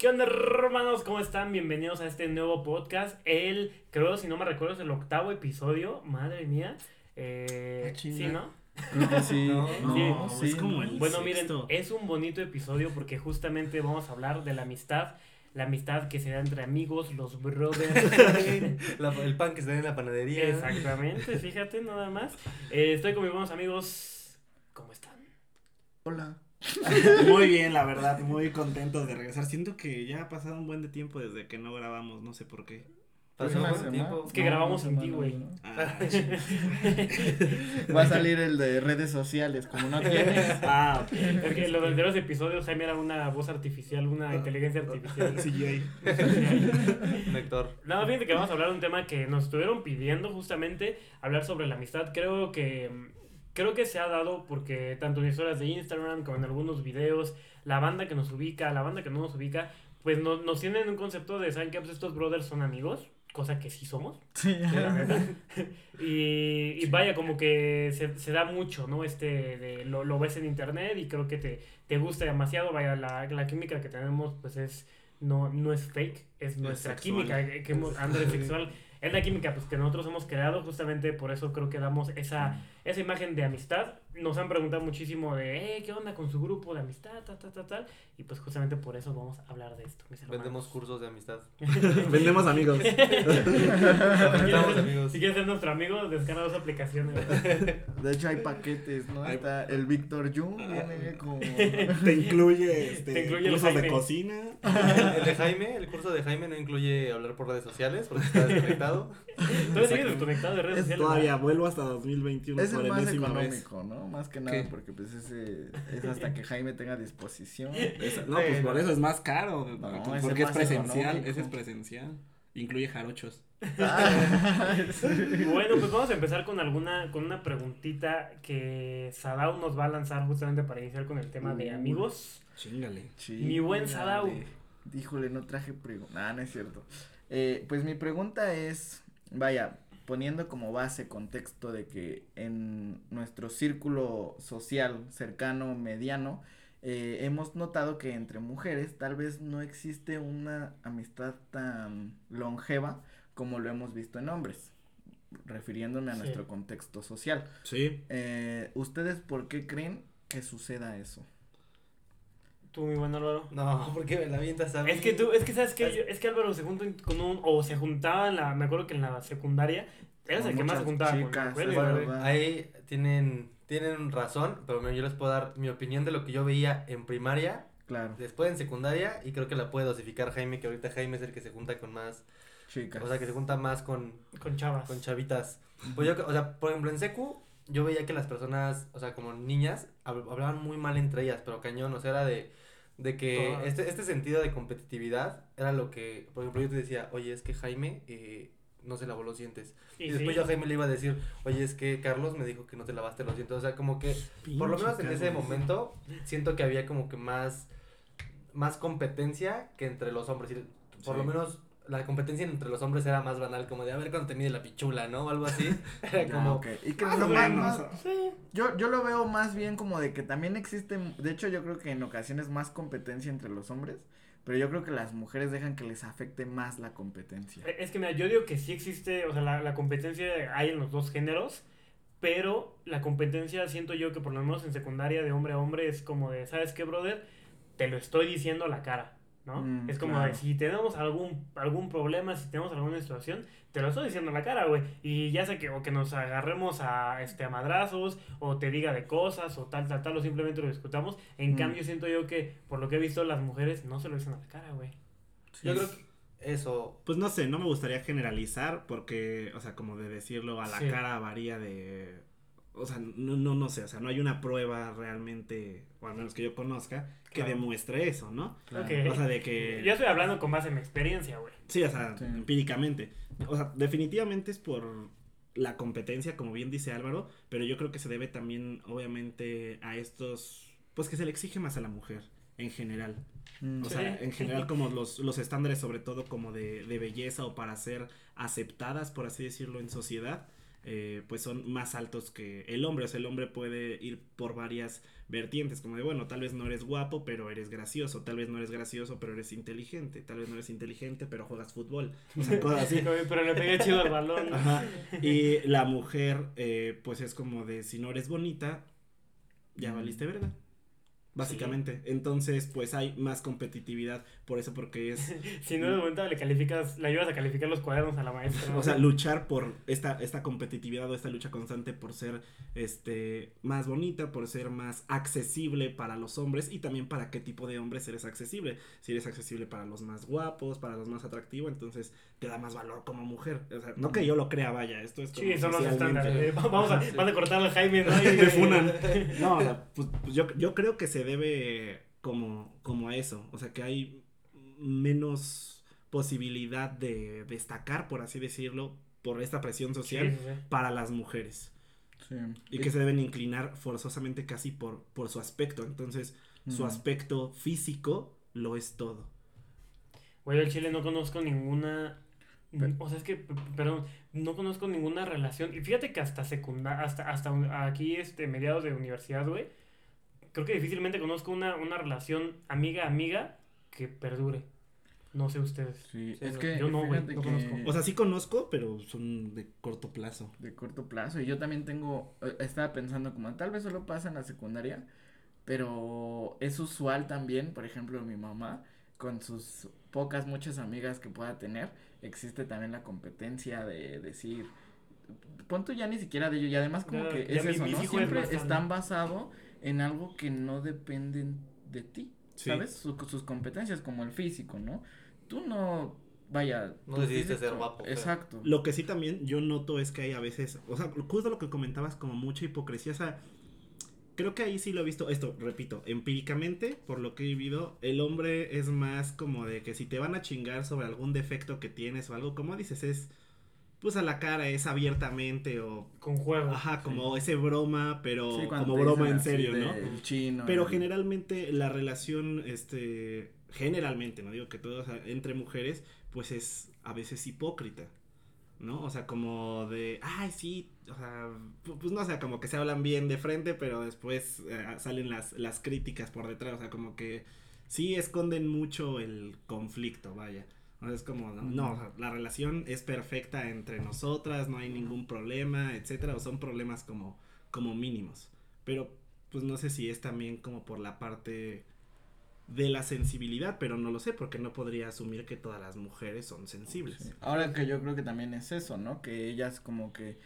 ¿Qué onda, hermanos? ¿Cómo están? Bienvenidos a este nuevo podcast. El, creo, si no me recuerdo, es el octavo episodio. Madre mía. Eh, Ah, sí. ¿no? Creo que sí. No, No, sí. sí. es como el Bueno, sexto. miren, es un bonito episodio porque justamente vamos a hablar de la amistad. La amistad que se da entre amigos, los brothers. La- el pan que se da en la panadería. Exactamente, fíjate, nada más. Eh, estoy con mis buenos amigos. ¿Cómo están? Hola. Muy bien, la verdad, muy contentos de regresar. Siento que ya ha pasado un buen de tiempo desde que no grabamos, no sé por qué. Pasó una buen tiempo. Es que grabamos sin ti, güey. Ah, Va a salir el de redes sociales, como no tienes. ah, ok. Es que los de los episodios Jaime era una voz artificial, una inteligencia artificial. CGI. Un actor. No, fíjate que vamos a hablar de un tema que nos estuvieron pidiendo justamente, hablar sobre la amistad. Creo que creo que se ha dado porque tanto en historias de Instagram como en algunos videos, la banda que nos ubica, la banda que no nos ubica, pues nos, nos tienen un concepto de, ¿saben qué? Pues estos brothers son amigos, cosa que sí somos. Sí. la verdad. Y, y vaya, como que se, se da mucho, ¿no? Este, de, lo, lo ves en internet y creo que te, te gusta demasiado. Vaya, la, la química que tenemos, pues es, no, no es fake, es nuestra química, que, que hemos, ándale, sexual. Es la química pues, que nosotros hemos creado, justamente por eso creo que damos esa, esa imagen de amistad. Nos han preguntado muchísimo de, eh, ¿qué onda con su grupo de amistad? Ta, ta, ta, tal. Y pues justamente por eso vamos a hablar de esto, mis hermanos. Vendemos cursos de amistad. Vendemos amigos. Si quieres ser nuestro amigo, descarga dos aplicaciones. De hecho, hay paquetes, ¿no? Hay- Está el Víctor Jung, viene como. Te incluye, este, Te incluye el cursos de cocina. El de Jaime, el curso de Jaime no incluye hablar por redes sociales porque está desconectado. Todavía sigues desconectado de redes Es sociales. Todavía vuelvo hasta 2021 Es por el más enésima vez. económico, ¿no? Más que nada, ¿Qué? porque pues ese es hasta que Jaime tenga disposición. Esa- no, pues por eso es más caro. No, porque es presencial. económico. Ese es presencial. Incluye jarochos. Ah. Bueno, pues vamos a empezar con alguna, con una preguntita que Sadao nos va a lanzar justamente para iniciar con el tema de Uy. amigos. Chingale. Mi buen Sadao. Híjole, no traje pregunta. Ah, no es cierto. Eh, pues mi pregunta es, vaya, poniendo como base contexto de que en nuestro círculo social cercano, mediano, eh, hemos notado que entre mujeres tal vez no existe una amistad tan longeva como lo hemos visto en hombres, refiriéndome a Sí. nuestro contexto social. Sí. Eh, ¿Ustedes por qué creen que suceda eso? Tú, mi buen Álvaro. No, porque me la avientas a mí. Es que tú, es que sabes que yo- es que Álvaro se junta con un, o se juntaba en la, me acuerdo que en la secundaria, eres Con el que más se juntaba con chicas, Bueno, verdad. ahí tienen, tienen razón, pero yo les puedo dar mi opinión de lo que yo veía en primaria, Claro, después en secundaria, y creo que la puede dosificar Jaime, que ahorita Jaime es el que se junta con más, chicas. o sea, que se junta más con, Con chavas. con chavitas. Pues yo, o sea, por ejemplo, en secu, yo veía que las personas, o sea, como niñas, hab- hablaban muy mal entre ellas, pero cañón, o sea, era de, de que Todas. este, este sentido de competitividad era lo que, por ejemplo, yo te decía, oye, es que Jaime eh, no se lavó los dientes. Y, Y después sí. yo a Jaime le iba a decir, oye, es que Carlos me dijo que no te lavaste los dientes. O sea, como que, por lo menos en ese momento, siento que había como que más, más competencia que entre los hombres. Y por Sí. lo menos la competencia entre los hombres era más banal, como de a ver cuándo te mide la pichula, ¿no? O algo así. Era Ya, como. Y que Más lo más- menos. más- yo, yo lo veo más bien como de que también existe, de hecho yo creo que en ocasiones más competencia entre los hombres, pero yo creo que las mujeres dejan que les afecte más la competencia. Eh, Es que mira, yo digo que sí existe, o sea, la, la competencia hay en los dos géneros, pero la competencia siento yo que por lo menos en secundaria de hombre a hombre es como de, ¿sabes qué, brother? Te lo estoy diciendo a la cara, ¿no? Mm, es como claro. de, si tenemos algún, algún problema, si tenemos alguna situación, te lo estoy diciendo a la cara, güey. Y ya sea que, o que nos agarremos a, este, a madrazos, o te diga de cosas, o tal, tal, tal, o simplemente lo discutamos. En Mm. cambio, siento yo que, por lo que he visto, las mujeres no se lo dicen a la cara, güey. yo creo que eso, Pues no sé, no me gustaría generalizar porque, o sea, como de decirlo a la Sí. cara varía de... O sea, no, no, no sé, o sea, no hay una prueba realmente, o al menos que yo conozca, que Claro. demuestre eso, ¿no? Claro. O sea, de que... Yo estoy hablando con base en mi experiencia, güey. Sí, o sea, Sí. empíricamente. O sea, definitivamente es por la competencia, como bien dice Álvaro, pero yo creo que se debe también, obviamente, a estos, pues que se le exige más a la mujer en general. Mm, O Sí. sea, en general como los, los estándares sobre todo como de, de belleza o para ser aceptadas, por así decirlo, en sociedad, eh, pues son más altos que el hombre. O sea, el hombre puede ir por varias vertientes, como de, bueno, tal vez no eres guapo, pero eres gracioso, tal vez no eres gracioso, pero eres inteligente, tal vez no eres inteligente, pero juegas fútbol. O sea, cosas así. pero le pegué chido al balón. Ajá. Y la mujer, eh, pues es como de, si no eres bonita, ya valiste verga. Básicamente. Entonces, pues hay más competitividad. Por eso, porque es. Si no de momento le calificas, le ayudas a calificar los cuadernos a la maestra. O sea, luchar por esta, esta competitividad o esta lucha constante por ser este más bonita, por ser más accesible para los hombres y también para qué tipo de hombres eres accesible. Si eres accesible para los más guapos, para los más atractivos, entonces te da más valor como mujer. O sea, no que yo lo crea, vaya, esto es como Sí, son los estándares. eh, Vamos a, Sí. van a cortar al Jaime, ¿no? Y- Me funan. No, o sea, pues, pues yo, yo creo que se debe como, como a eso. O sea, que hay menos posibilidad de destacar, por así decirlo, por esta presión social sí, sí. para las mujeres. Sí. Y que se deben inclinar forzosamente casi por, por su aspecto. Entonces, su aspecto físico lo es todo. Güey, del Chile no conozco ninguna. O sea, es que, perdón, no conozco ninguna relación. Y fíjate que hasta secundaria, hasta, hasta aquí, este, mediados de universidad, güey, creo que difícilmente conozco una, una relación amiga-amiga que perdure. No sé ustedes. Sí, Sí, es que yo no, güey, no que conozco. O sea, sí conozco, pero son de corto plazo. de corto plazo y yo también tengo eh, estaba pensando como tal vez solo pasa en la secundaria, pero es usual también, por ejemplo, mi mamá con sus pocas muchas amigas que pueda tener, existe también la competencia de decir pon tú ya ni siquiera de ello y además como que es eso, ¿no? es Siempre están basado en algo que no dependen de ti, Sí. ¿sabes? Su- sus competencias como el físico, ¿no? Tú no vaya, No decidiste ser guapo. Exacto. Lo que sí también yo noto es que hay a veces, o sea, justo lo que comentabas como mucha hipocresía, o sea, creo que ahí sí lo he visto, esto, repito, empíricamente, por lo que he vivido, el hombre es más como de que si te van a chingar sobre algún defecto que tienes o algo, como dices, es pues a la cara, es abiertamente o, Con juego. ajá, como ese broma, pero Sí, cuando como broma en serio, ¿no? El chino. Pero el- generalmente la relación, este, generalmente, no digo que sea, entre mujeres, pues es a veces hipócrita, ¿no? O sea, como de, ay, sí, o sea, pu- pues no sé, como que se hablan bien de frente, pero después eh, salen las, las críticas por detrás, o sea, como que sí esconden mucho el conflicto, vaya. O sea, es como, no, no, la relación es perfecta entre nosotras, no hay ningún problema, etcétera, o son problemas como, como mínimos. Pero pues no sé si es también como por la parte de la sensibilidad, pero no lo sé porque no podría asumir que todas las mujeres son sensibles. Sí. Ahora que yo creo que también es eso, ¿no? Que ellas como que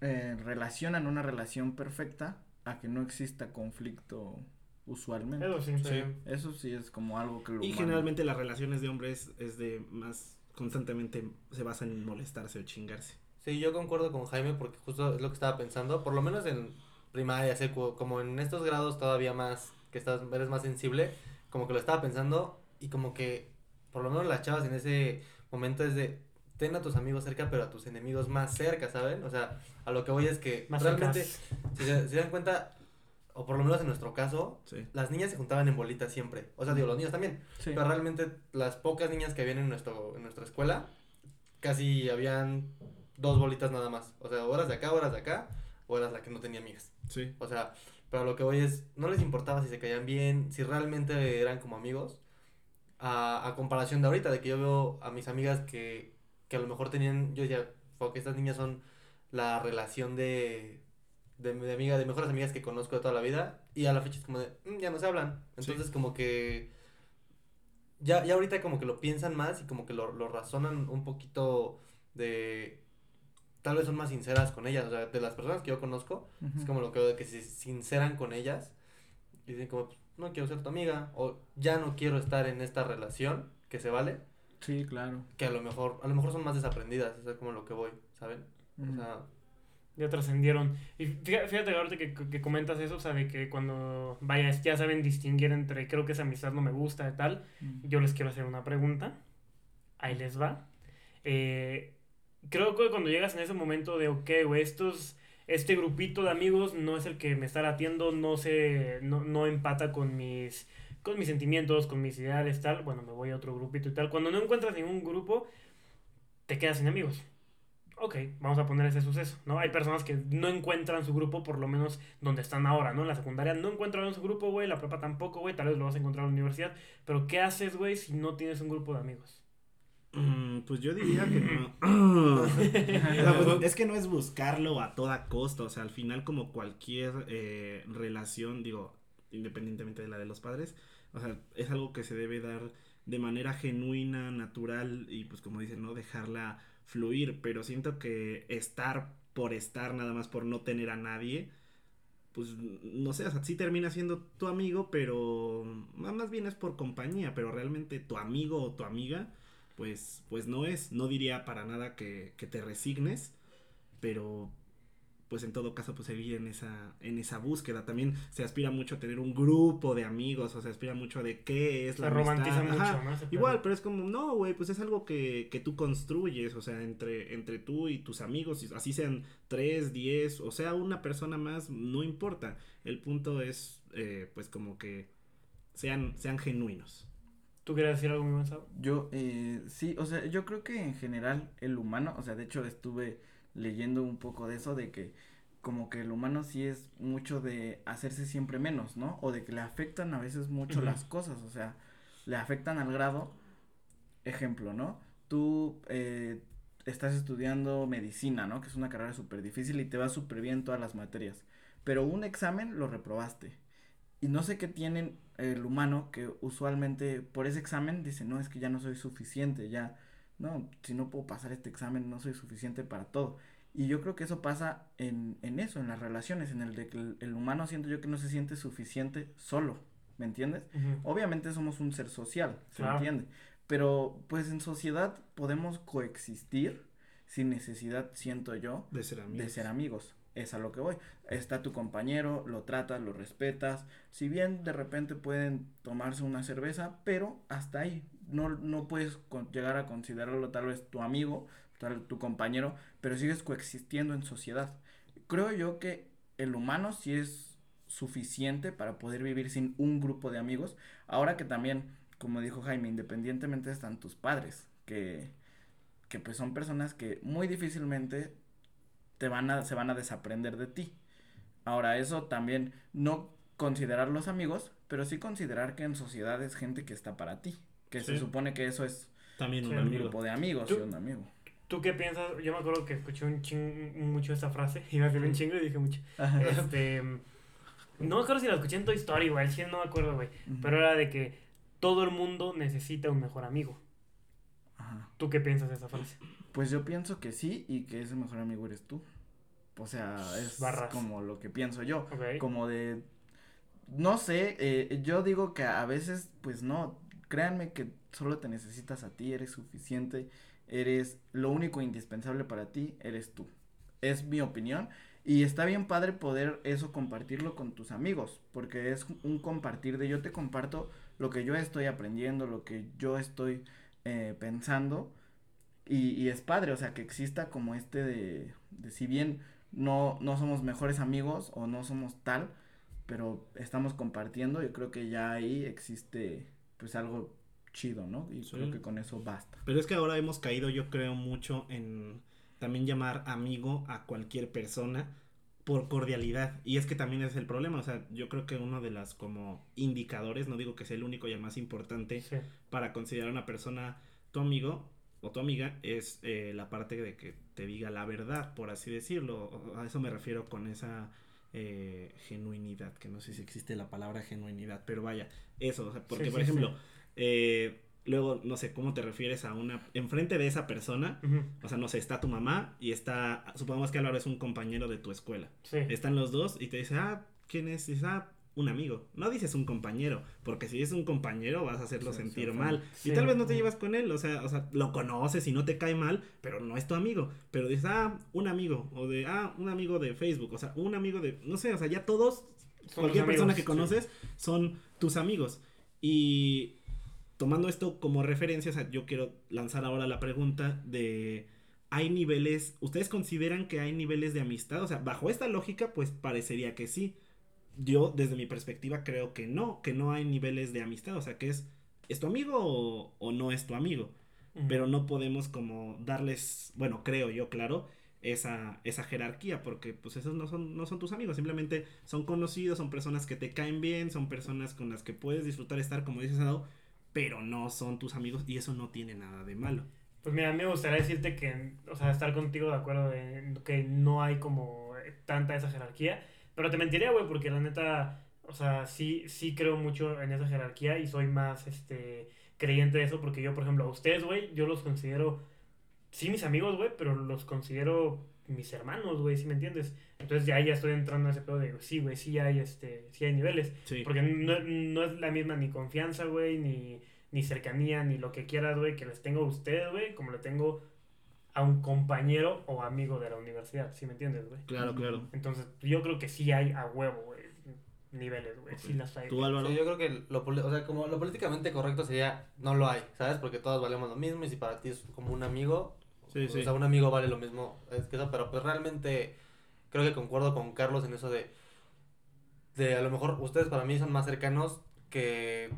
eh, relacionan una relación perfecta a que no exista conflicto usualmente. Eso sí. Sí. Eso sí es como algo que lo Y humano- generalmente las relaciones de hombres es de más constantemente se basan en molestarse o chingarse. Sí, yo concuerdo con Jaime porque justo es lo que estaba pensando, por lo menos en primaria, secu, como en estos grados todavía más, que estás, eres más sensible, como que lo estaba pensando y como que por lo menos las chavas en ese momento es de ten a tus amigos cerca pero a tus enemigos más cerca, ¿saben? O sea, a lo que voy es que Más realmente, si se, si se dan cuenta, o por lo menos en nuestro caso, Sí. las niñas se juntaban en bolitas siempre, o sea, digo, los niños también, Sí. pero realmente las pocas niñas que habían en, nuestro, en nuestra escuela, casi habían dos bolitas nada más. O sea, horas de acá, horas de acá, o eras la que no tenía amigas. Sí. O sea, pero lo que voy es, no les importaba si se caían bien, si realmente eran como amigos. A, a comparación de ahorita, de que yo veo a mis amigas que, que a lo mejor tenían, yo decía, "Fuck, estas niñas son la relación de, de, de amiga, de mejores amigas que conozco de toda la vida, y a la fecha es como de, "Mm, ya no se hablan. Entonces como que ya, ya ahorita como que lo piensan más y como que lo, lo razonan un poquito de tal vez son más sinceras con ellas, o sea, de las personas que yo conozco, Ujú. es como lo que veo de que se sinceran con ellas y dicen como, "Pues, no quiero ser tu amiga o ya no quiero estar en esta relación que se vale, Sí, claro. que a lo mejor, a lo mejor son más desaprendidas, es como lo que voy, ¿saben? O Ujú. sea, Ya trascendieron. Y fíjate, fíjate ahorita que, que comentas eso, o sea, de que cuando, vaya, ya saben distinguir entre creo que esa amistad no me gusta y tal, Ujú. yo les quiero hacer una pregunta. Ahí les va. Eh, creo que cuando llegas en ese momento de, ok, güey, estos, este grupito de amigos no es el que me está latiendo, no se, no, no empata con mis, con mis sentimientos, con mis ideales, tal, bueno, me voy a otro grupito y tal. Cuando no encuentras ningún grupo, te quedas sin amigos. ok, vamos a poner ese suceso, ¿no? Hay personas que no encuentran su grupo, por lo menos donde están ahora, ¿no? En la secundaria no encuentran su grupo, güey, la prepa tampoco, güey, tal vez lo vas a encontrar en la universidad, pero ¿qué haces, güey, si no tienes un grupo de amigos? Mm, pues yo diría que no. Pues, es que no es buscarlo a toda costa. O sea, al final, como cualquier eh, relación, digo, independientemente de la de los padres, o sea, es algo que se debe dar de manera genuina, natural y pues como dicen, no dejarla fluir. Pero siento que estar por estar, nada más por no tener a nadie, pues no sé, o sea, sí termina siendo tu amigo, pero más bien es por compañía, pero realmente tu amigo o tu amiga pues, pues no es. No diría para nada que, que te resignes, pero pues en todo caso pues seguir en esa en esa búsqueda también se aspira mucho a tener un grupo de amigos o se aspira mucho de qué es Se la romantiza amistad. mucho, ¿no? Igual pero es como no güey pues es algo que, que tú construyes o sea entre entre tú y tus amigos así sean tres diez o sea una persona más no importa el punto es eh, pues como que sean sean genuinos ¿Tú querías decir algo muy buen? Yo, eh, sí, o sea, yo creo que en general el humano, o sea, de hecho estuve leyendo un poco de eso, de que como que el humano sí es mucho de hacerse siempre menos, ¿no? O de que le afectan a veces mucho las cosas, o sea, le afectan al grado, ejemplo, ¿no? Tú eh, estás estudiando medicina, ¿no? Que es una carrera súper difícil y te va súper bien en todas las materias, pero un examen lo reprobaste. Y no sé qué tienen el humano que usualmente por ese examen dice, no, es que ya no soy suficiente, ya, no, si no puedo pasar este examen, no soy suficiente para todo. Y yo creo que eso pasa en, en eso, en las relaciones, en el de que el, el humano siento yo que no se siente suficiente solo, ¿me entiendes? Obviamente somos un ser social, ¿se Claro. entiende? Pero pues en sociedad podemos coexistir sin necesidad, siento yo, de ser amigos de ser amigos. Es a lo que voy. Está tu compañero, lo tratas, lo respetas. Si bien de repente pueden tomarse una cerveza, pero hasta ahí. No, no puedes llegar a considerarlo tal vez tu amigo, tal tu compañero, pero sigues coexistiendo en sociedad. Creo yo que el humano sí es suficiente para poder vivir sin un grupo de amigos. Ahora que también, como dijo Jaime, independientemente están tus padres, que, que pues son personas que muy difícilmente te van a, se van a desaprender de ti. Ahora, eso también, no considerar los amigos, pero sí considerar que en sociedad es gente que está para ti. Que se supone que eso es también un grupo de amigos y un amigo. ¿Tú qué piensas? Yo me acuerdo que escuché un ching, mucho esta frase, iba a decir un chingo y dije mucho. Este, no me acuerdo si la escuché en Toy Story, güey, no me acuerdo, güey, pero era de que todo el mundo necesita un mejor amigo. Ajá. ¿Tú qué piensas de esa frase? Pues yo pienso que sí y que ese mejor amigo eres tú. O sea, es Barras. como lo que pienso yo. Como de, no sé, eh, yo digo que a veces, pues no, créanme que solo te necesitas a ti, eres suficiente, eres lo único indispensable para ti, eres tú. Es mi opinión. Y está bien padre poder eso compartirlo con tus amigos, porque es un compartir de yo te comparto lo que yo estoy aprendiendo, lo que yo estoy eh, pensando. Y, y es padre, o sea, que exista como este de, de si bien no, no somos mejores amigos o no somos tal, pero estamos compartiendo, yo creo que ya ahí existe pues algo chido, ¿no? Y Sí. creo que con eso basta. Pero es que ahora hemos caído, yo creo, mucho en también llamar amigo a cualquier persona por cordialidad. Y es que también es el problema. O sea, yo creo que uno de las como indicadores, no digo que sea el único y el más importante Sí. para considerar a una persona tu amigo o tu amiga es eh, la parte de que te diga la verdad, por así decirlo. A eso me refiero con esa eh, genuinidad, que no sé si existe la palabra genuinidad, pero vaya, eso, o sea, porque Sí, por sí, ejemplo, eh, luego, no sé, ¿cómo te refieres a una, enfrente de esa persona? O sea, no sé, está tu mamá y está, supongamos que Álvaro es un compañero de tu escuela. Sí. Están los dos y te dice, ah, ¿quién es? Y dices, ah, un amigo. No dices un compañero, porque si es un compañero vas a hacerlo Se- se sentir mal. Sí. Y tal vez no te llevas con él, o sea, o sea, lo conoces y no te cae mal, pero no es tu amigo. Pero dices, ah, un amigo, o de, ah, un amigo de Facebook, o sea, un amigo de, no sé, o sea, ya todos, cualquier persona que conoces son tus amigos. Y tomando esto como referencia, o sea, yo quiero lanzar ahora la pregunta de, ¿hay niveles, ustedes consideran que hay niveles de amistad? O sea, bajo esta lógica, pues parecería que sí. Yo, desde mi perspectiva, creo que no, que no hay niveles de amistad, o sea, que es, ¿es tu amigo o, o no es tu amigo? Pero no podemos como darles, bueno, creo yo, claro, esa, esa jerarquía, porque pues esos no son, no son tus amigos, simplemente son conocidos, son personas que te caen bien, son personas con las que puedes disfrutar estar, como dices, Adao, pero no son tus amigos y eso no tiene nada de malo. Pues mira, a mí me gustaría decirte que, o sea, estar contigo de acuerdo en que no hay como tanta esa jerarquía, pero te mentiría, güey, porque la neta, o sea, sí, sí creo mucho en esa jerarquía y soy más, este, creyente de eso, porque yo, por ejemplo, a ustedes, güey, yo los considero, sí, mis amigos, güey, pero los considero mis hermanos, güey, ¿sí me entiendes? Entonces ya, ya estoy entrando en ese pedo de, sí, güey, sí hay, este, sí hay niveles. Sí. Porque no, no es la misma ni confianza, güey, ni, ni cercanía, ni lo que quieras, güey, que les tengo a ustedes, güey, como le tengo a un compañero o amigo de la universidad, ¿sí me entiendes, güey? Claro, claro. Entonces, yo creo que sí hay a huevo, güey, niveles, güey, sí Ok. las hay. ¿Tú. Álvaro? Sí, yo creo que lo, poli- o sea, como lo políticamente correcto sería no lo hay, ¿sabes? Porque todos valemos lo mismo y si para ti es como un amigo, Sí, o sí. sea, un amigo vale lo mismo, es que eso, pero pues realmente creo que concuerdo con Carlos en eso de de a lo mejor ustedes para mí son más cercanos que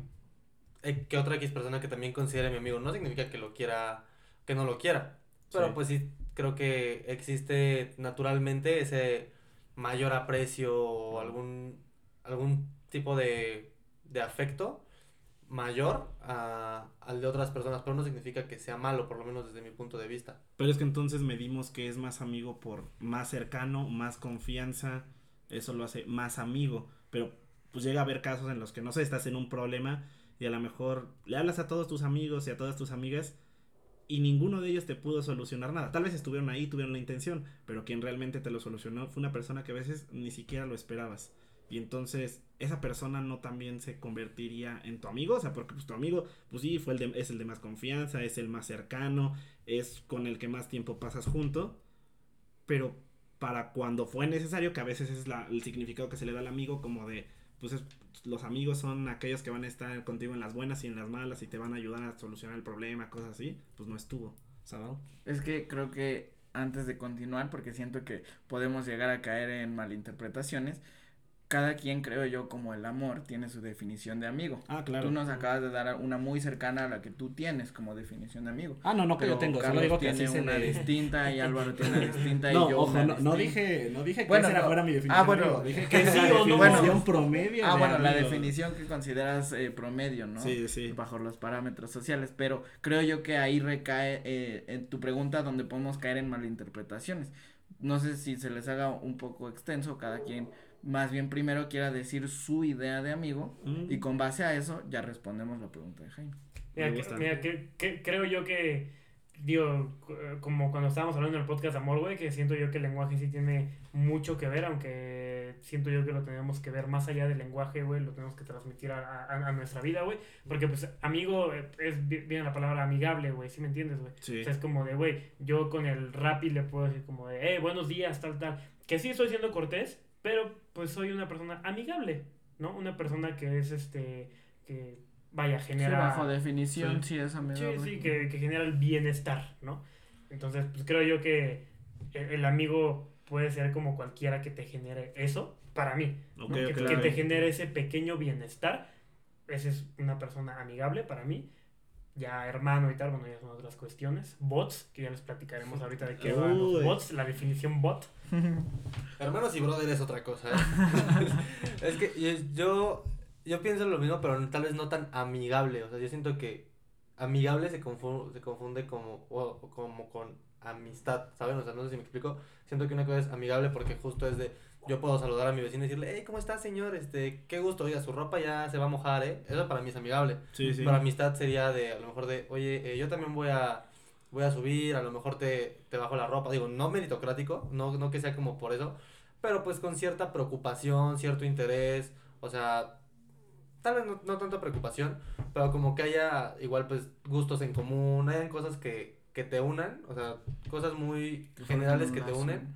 eh, que otra X persona que también considere mi amigo, no significa que lo quiera que no lo quiera, pero Sí. pues sí creo que existe naturalmente ese mayor aprecio o algún algún tipo de, de afecto mayor a, al de otras personas, pero no significa que sea malo, por lo menos desde mi punto de vista. Pero es que entonces medimos que es más amigo por más cercano, más confianza, eso lo hace más amigo. Pero pues llega a haber casos en los que no sé, estás en un problema y a lo mejor le hablas a todos tus amigos y a todas tus amigas y ninguno de ellos te pudo solucionar nada. Tal vez estuvieron ahí, tuvieron la intención, pero quien realmente te lo solucionó fue una persona que a veces ni siquiera lo esperabas. Y entonces esa persona no también se convertiría en tu amigo, o sea, porque pues tu amigo, pues sí, fue el es el de más confianza, es el más cercano, es con el que más tiempo pasas junto, pero para cuando fue necesario, que a veces es la- el significado que se le da al amigo, como de, pues es- los amigos son aquellos que van a estar contigo en las buenas y en las malas y te van a ayudar a solucionar el problema, cosas así, pues no estuvo, ¿sabes? Es que creo que antes de continuar, porque siento que podemos llegar a caer en malinterpretaciones, cada quien, creo yo, como el amor, tiene su definición de amigo. Ah, claro. Tú nos acabas de dar una muy cercana a la que tú tienes como definición de amigo. Ah, no, no que yo tengo, solo Carlos digo que tiene así se una le... distinta y Álvaro tiene una distinta No, y yo ojo, una no, no dije, no dije que Bueno, esa no. fuera mi definición. Ah, bueno. amigo, dije que Sí o no. definición promedio. Ah, bueno, la definición que consideras eh, promedio, ¿no? Sí, sí. Bajo los parámetros sociales, pero creo yo que ahí recae eh, en tu pregunta donde podemos caer en malinterpretaciones. No sé si se les haga un poco extenso, cada quien más bien primero quiera decir su idea de amigo Mm. y con base a eso ya respondemos la pregunta de Jaime. Mira, Me que- mira, que, que- creo yo que, digo, eh, como cuando estábamos hablando en el podcast de amor, güey, que siento yo que el lenguaje sí tiene mucho que ver, aunque siento yo que lo tenemos que ver más allá del lenguaje, güey, lo tenemos que transmitir a, a- a nuestra vida, güey, porque pues amigo eh, es, viene la palabra amigable, güey, ¿sí me entiendes, güey? Sí. O sea, es como de, güey, yo con el Rappi le puedo decir como de, hey, buenos días, tal, tal, que sí estoy siendo cortés, pero pues soy una persona amigable, ¿no? Una persona que es, este, que, vaya, Sí, genera... bajo definición sí. sí, es Sí, amigable. sí, que, que genera el bienestar, ¿no? Entonces, pues creo yo que el, el amigo puede ser como cualquiera que te genere eso, para mí. ¿no? Ok, que, te genere ese pequeño bienestar. Esa es una persona amigable para mí. Ya hermano y tal, bueno, ya son otras cuestiones. Bots, que ya les platicaremos ahorita de qué van los bots, la definición bot. Hermanos y brother es otra cosa, ¿eh? es que yo- yo, pienso lo mismo, pero tal vez no tan amigable. O sea, yo siento que amigable se confunde, se confunde como, o- como con amistad, ¿saben? O sea, no sé si me explico. Siento que una cosa es amigable porque justo es de, yo puedo saludar a mi vecino y decirle, hey, ¿cómo está, señor? Este, qué gusto, oiga, su ropa ya se va a mojar, ¿eh? Eso para mí es amigable. Sí, sí. Pero amistad sería de, a lo mejor de, oye, eh, yo también voy a, voy a subir, a lo mejor te, te bajo la ropa. Digo, no meritocrático, no, no que sea como por eso, pero pues con cierta preocupación, cierto interés, o sea, tal vez no, no tanta preocupación, pero como que haya igual pues gustos en común, hayan cosas que, que te unan, o sea, cosas muy generales que te unen.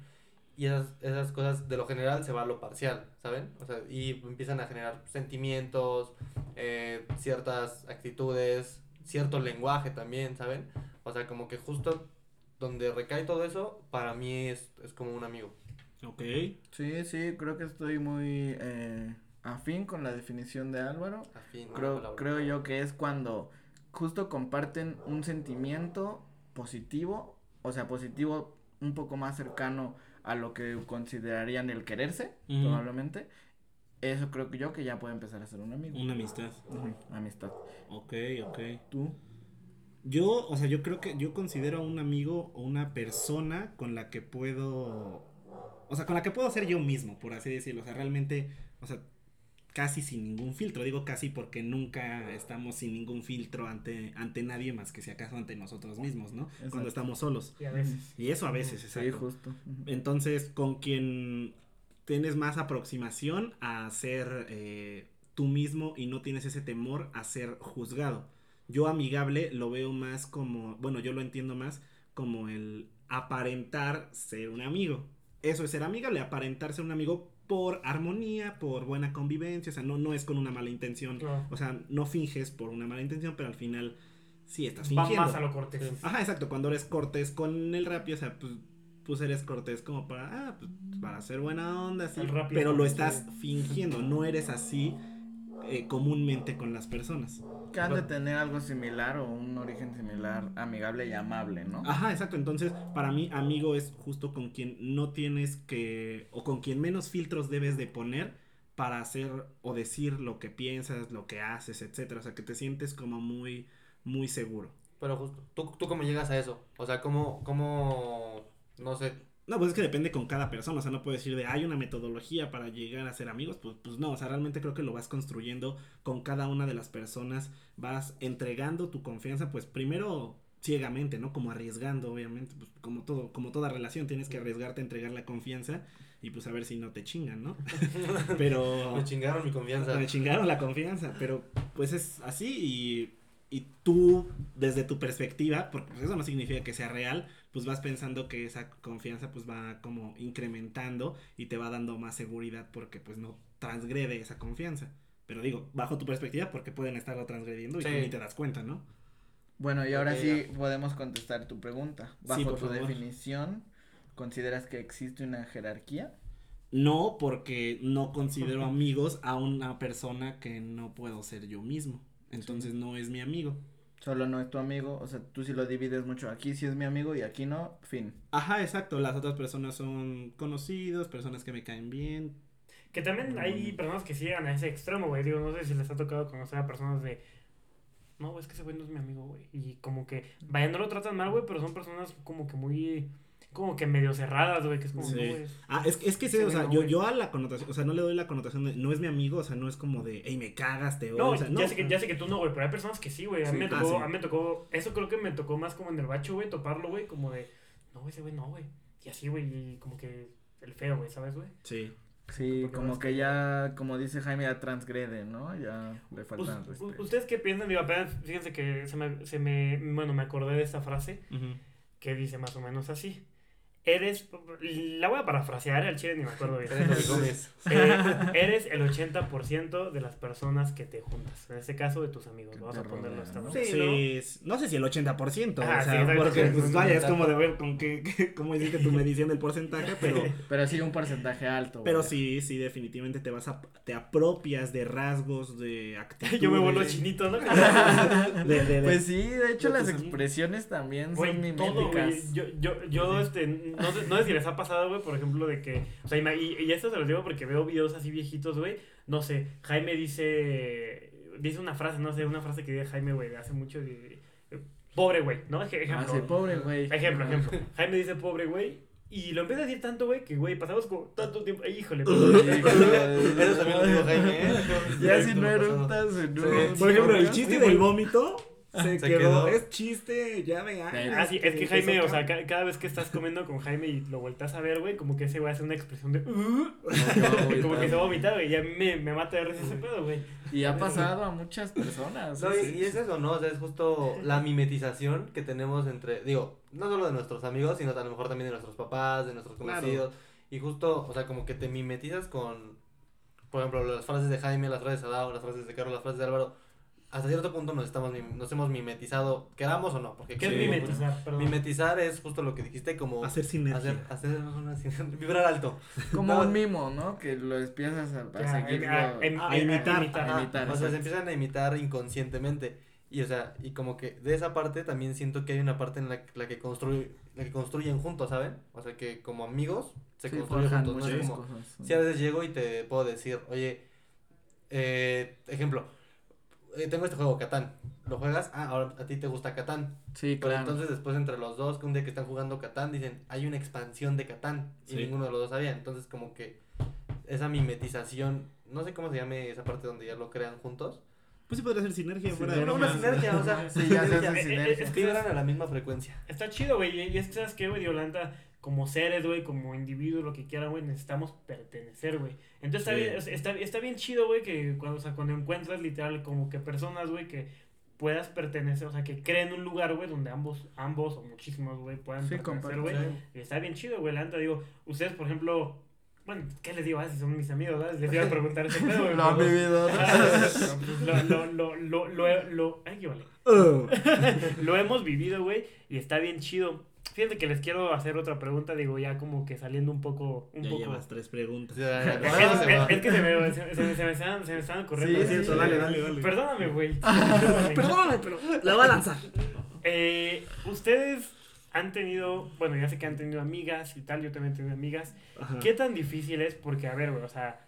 Y esas, esas cosas de lo general se va a lo parcial, ¿saben? O sea, y empiezan a generar sentimientos, eh, ciertas actitudes, cierto lenguaje también, ¿saben? O sea, como que justo donde recae todo eso, para mí es, es como un amigo. Ok. Sí, sí, creo que estoy muy eh, afín con la definición de Álvaro. Afín, Creo, creo yo que es cuando justo comparten un sentimiento positivo, o sea, positivo un poco más cercano a lo que considerarían el quererse, probablemente. Eso creo que yo que ya puede empezar a ser un amigo. Una amistad. Amistad. Ok, ok. ¿Tú? Yo, o sea, yo creo que yo considero a un amigo o una persona con la que puedo, o sea, con la que puedo ser yo mismo, por así decirlo. O sea, realmente, o sea, casi sin ningún filtro. Digo casi porque nunca estamos sin ningún filtro ante, ante nadie más que si acaso ante nosotros mismos, ¿no? Exacto. Cuando estamos solos. Y a veces. Y eso a veces, Sí, exacto. justo. Ujú. Entonces, con quien tienes más aproximación a ser eh, tú mismo y no tienes ese temor a ser juzgado. Yo amigable lo veo más como, bueno, yo lo entiendo más como el aparentar ser un amigo. Eso es ser amigable, aparentar ser un amigo por armonía, por buena convivencia, o sea, no, no es con una mala intención. Claro. O sea, no finges por una mala intención, pero al final sí estás Va fingiendo. más a lo cortés. Ajá, exacto, cuando eres cortés con el rápido, o sea, pues, pues eres cortés como para, ah, pues, para hacer buena onda, sí, El Rappi pero lo estás fingiendo, no eres así eh, comúnmente con las personas. Que han de tener algo similar o un origen similar, amigable y amable, ¿no? Ajá, exacto, entonces para mí amigo es justo con quien no tienes que, o con quien menos filtros debes de poner para hacer o decir lo que piensas, lo que haces, etcétera, o sea, que te sientes como muy, muy seguro. Pero justo, ¿tú, ¿tú cómo llegas a eso? O sea, ¿cómo, cómo, no sé, No, pues es que depende con cada persona, o sea, no puedes decir de hay una metodología para llegar a ser amigos, pues, pues no, o sea, realmente creo que lo vas construyendo con cada una de las personas, vas entregando tu confianza, pues primero ciegamente, ¿no? Como arriesgando, obviamente, pues como todo, como toda relación, tienes que arriesgarte a entregar la confianza y pues a ver si no te chingan, ¿no? Pero... me chingaron mi confianza? Me chingaron la confianza, pero pues es así y, y tú, desde tu perspectiva, porque pues, eso no significa que sea real, pues vas pensando que esa confianza pues va como incrementando y te va dando más seguridad porque pues no transgrede esa confianza. Pero digo, bajo tu perspectiva porque pueden estarlo transgrediendo y tú ni te das cuenta, ¿no? Bueno, y ahora sí podemos contestar tu pregunta. Bajo por tu favor. definición, ¿consideras que existe una jerarquía? No porque no considero amigos a una persona que no puedo ser yo mismo. Entonces no es mi amigo. Solo no es tu amigo, o sea, tú sí lo divides mucho. Aquí sí es mi amigo y aquí no, fin. Ajá, exacto. Las otras personas son conocidos, personas que me caen bien. Que también hay personas que sí llegan a ese extremo, güey. Digo, no sé si les ha tocado conocer a personas de. No, güey, es que ese güey no es mi amigo, güey. Y como que, vaya, no lo tratan mal, güey, pero son personas como que muy. Como que medio cerradas, güey, que es como, Sí. no, güey. Ah, es, es que sí, Sí, o sea, no, yo, yo a la connotación, o sea, no le doy la connotación de, no es mi amigo, o sea, no es como de, hey, me cagas, te odio, No, o sea, ya, sé que, ya sé que tú no, güey, pero hay personas que sí, güey. A mí Sí. me Ah, tocó, sí. a mí me tocó, eso creo que me tocó más como en el bacho, güey, toparlo, güey, como de, no, güey, ese güey no, güey. Y así, güey, y como que el feo, güey, ¿sabes, güey? Sí. Sí, Porque como es que ya, como dice Jaime, ya transgrede, ¿no? Ya le falta el Us- respeto. ¿Ustedes qué piensan? Digo, apenas, fíjense que se me, se me, bueno, me acordé de esta frase que dice más o menos así. Eres, la voy a parafrasear, al chile ni me acuerdo bien. Eres. Eh, eres el 80% de las personas que te juntas. En este caso, de tus amigos. Vamos a ponerlo esta ¿no? Sí, ¿no? sé si el 80%, Ah, o sea, porque, sí, pues, vaya, es como de ver con qué, qué- cómo hiciste tu medición del porcentaje, pero, Pero sí un porcentaje alto. pero güey. sí, sí, definitivamente te vas a, te apropias de rasgos, de actitudes. Yo me vuelvo chinito, ¿no? de- de- de- Pues sí, de hecho de las amigos. expresiones también son todo, güey. miméticas. Yo, yo, yo, este, no sé, no sé si les ha pasado, güey, por ejemplo, de que, o sea, y, y esto se los digo porque veo videos así viejitos, güey, no sé, Jaime dice, dice una frase, no sé, una frase que dice Jaime, güey, de hace mucho, de, de- pobre, güey, ¿no? Ej- Ah, Ejemplo, sí, pobre güey. ejemplo, ejemplo, Jaime dice pobre, güey, y lo empieza a decir tanto, güey, que, güey, pasamos como tanto tiempo, ay, híjole, Eso también lo digo Jaime, ¿eh? Ya si no eructas un- Por ejemplo, el chiste del vómito se, Se quedó. quedó. Es chiste, ya años. Ah, sí, es que Jaime, o sea, ca- cada vez que estás comiendo con Jaime y lo vueltas a ver, güey, como que ese güey hace una expresión de... "Uh", No, como que se va a vomitar, güey, y a mí me, me mata de risa ese pedo, güey. Y ha pasado a muchas personas. No, ¿sí? y, y es eso, ¿no? O sea, es justo la mimetización que tenemos entre, digo, no solo de nuestros amigos, sino a lo mejor también de nuestros papás, de nuestros Claro. conocidos. Y justo, o sea, como que te mimetizas con, por ejemplo, las frases de Jaime, las frases de Adao, las frases de Carlos, las frases de Álvaro. Hasta cierto punto nos, estamos, nos hemos mimetizado, queramos o no. Porque ¿Qué es sí, mimetizar? Perdón. Mimetizar es justo lo que dijiste, como Hacer sinergia. hacer, hacer una, vibrar alto. Como No. un mimo, ¿no? Que lo empiezas a, a imitar. A Ajá, imitar, o sea, se empiezan a imitar inconscientemente. Y o sea, y como que de esa parte también siento que hay una parte en la, la que construye, la que construyen juntos, ¿saben? O sea, que como amigos se Sí, construyen juntos, ¿no? Como, cosas. si a veces llego y te puedo decir, oye, eh, ejemplo, eh, tengo este juego, Catán. ¿Lo juegas? Ah, ahora a ti te gusta Catán. Sí, Pero claro. entonces después entre los dos, que un día que están jugando Catán, dicen, hay una expansión de Catán. Y Sí. ninguno de los dos sabía. Entonces como que esa mimetización, no sé cómo se llame esa parte donde ya lo crean juntos. Pues sí podría ser sinergia Sí, fuera de Pero broma. una sinergia, o sea, Sí, ya se sinergia. hace sinergia. es Vibran a la misma frecuencia. Está chido, güey. Y es que, ¿sabes qué, güey? Yolanda, como seres, güey, como individuos, lo que quieran, güey, necesitamos pertenecer, güey. Entonces está Sí. bien, está, está bien chido, güey, que cuando, o sea, cuando encuentras literal como que personas, güey, que puedas pertenecer, o sea, que creen un lugar, güey, donde ambos, ambos o muchísimos, güey, puedan Sí, pertenecer, güey. Y está bien chido, güey. La neta, digo, ustedes, por ejemplo, bueno, ¿qué les digo? Ah, si son mis amigos, ¿verdad? Les iba a preguntar ese pedo, güey. Lo han vivido. Lo, lo, lo, lo, lo, lo, ay, qué vale. Oh. Lo hemos vivido, güey, y está bien chido. Fíjate que les quiero hacer otra pregunta, digo, ya como que saliendo un poco, un Ya poco. llevas tres preguntas. Sea, Es, que se me, se, se me, se me están, se me están ocurriendo. Sí, Es cierto, dale, dale, dale. Perdóname, güey. Perdóname, pero la va a lanzar. Eh, Ustedes han tenido, bueno, ya sé que han tenido amigas y tal, yo también he tenido amigas. Ajá. ¿Qué tan difícil es? Porque, a ver, güey, o sea,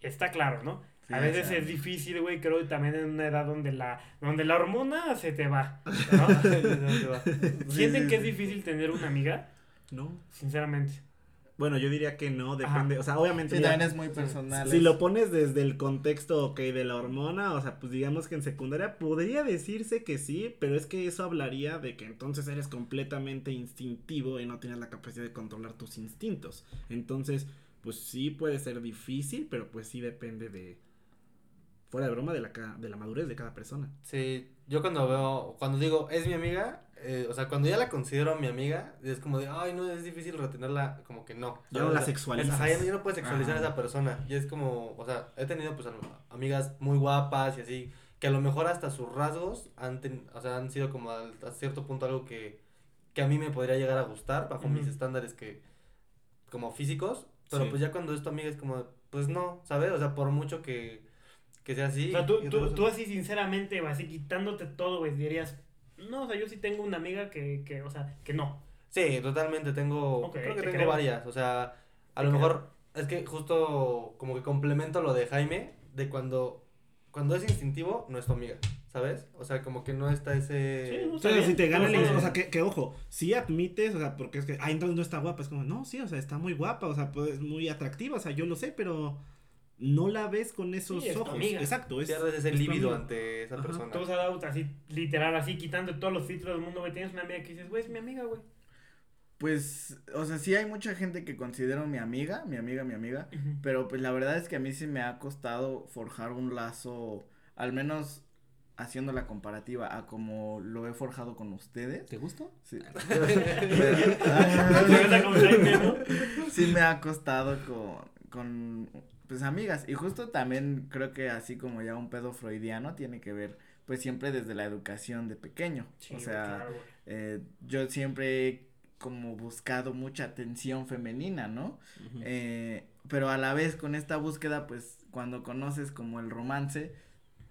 está claro, ¿no? Sí, a veces sea. es difícil, güey, creo que también en una edad donde la, donde la hormona se te va, ¿no? ¿Sienten sí, que es difícil tener una amiga? No. Sinceramente. Bueno, yo diría que no, depende. O sea, obviamente. Sí, ya- también es muy personal. Si lo pones desde el contexto, ok, de la hormona, o sea, pues digamos que en secundaria podría decirse que sí, pero es que eso hablaría de que entonces eres completamente instintivo y no tienes la capacidad de controlar tus instintos. Entonces, pues sí puede ser difícil, pero pues sí depende de, fuera de broma, de la, ca- de la madurez de cada persona. Sí, yo cuando veo, cuando digo, es mi amiga, eh, o sea, cuando ya la considero mi amiga, es como de, ay, no, es difícil retenerla, como que no. Ya no la O sea, sexualizas. Ajá, ya no, puedes sexualizar Ajá. a esa persona. Y es como, o sea, he tenido pues am- amigas muy guapas y así, que a lo mejor hasta sus rasgos han, ten- o sea, han sido como al- a cierto punto algo que, que a mí me podría llegar a gustar bajo mis estándares que, como físicos, pero Sí. pues ya cuando es tu amiga es como, pues no, ¿sabes? O sea, por mucho que, que sea así. O sea, tú, tú, tú así sinceramente, güey, así quitándote todo, güey, dirías, no, o sea, yo sí tengo una amiga que, que o sea, que no. Sí, totalmente, tengo, creo que te tengo creo. varias, o sea, a Te lo creo. mejor es que justo como que complemento lo de Jaime, de cuando, cuando es instintivo, no es tu amiga, ¿sabes? O sea, como que no está ese... Sí, no O sea, bien, si te gana el está ins- bien. o sea, que, que ojo, si admites, o sea, porque es que, ah, entonces no está guapa, es como, no, sí, o sea, está muy guapa, o sea, pues es muy atractiva, o sea, yo lo sé, pero no la ves con esos Sí, es tu ojos. amiga. Exacto, es. Pierdes ese líbido ante esa Ajá. persona. Tú, Daut, así, literal, así, quitando todos los filtros del mundo, güey, tienes una amiga que dices, güey, es mi amiga, güey. Pues, o sea, sí hay mucha gente que considero mi amiga, mi amiga, mi amiga. Pero pues la verdad es que a mí sí me ha costado forjar un lazo, al menos haciendo la comparativa a como lo he forjado con ustedes. ¿Te gustó? Sí. Sí me ha costado con, con, pues amigas. Y justo también creo que así como ya un pedo freudiano tiene que ver pues siempre desde la educación de pequeño. Sí, o sea, claro, eh, yo siempre he como buscado mucha atención femenina, ¿no? Eh, pero a la vez con esta búsqueda, pues cuando conoces como el romance,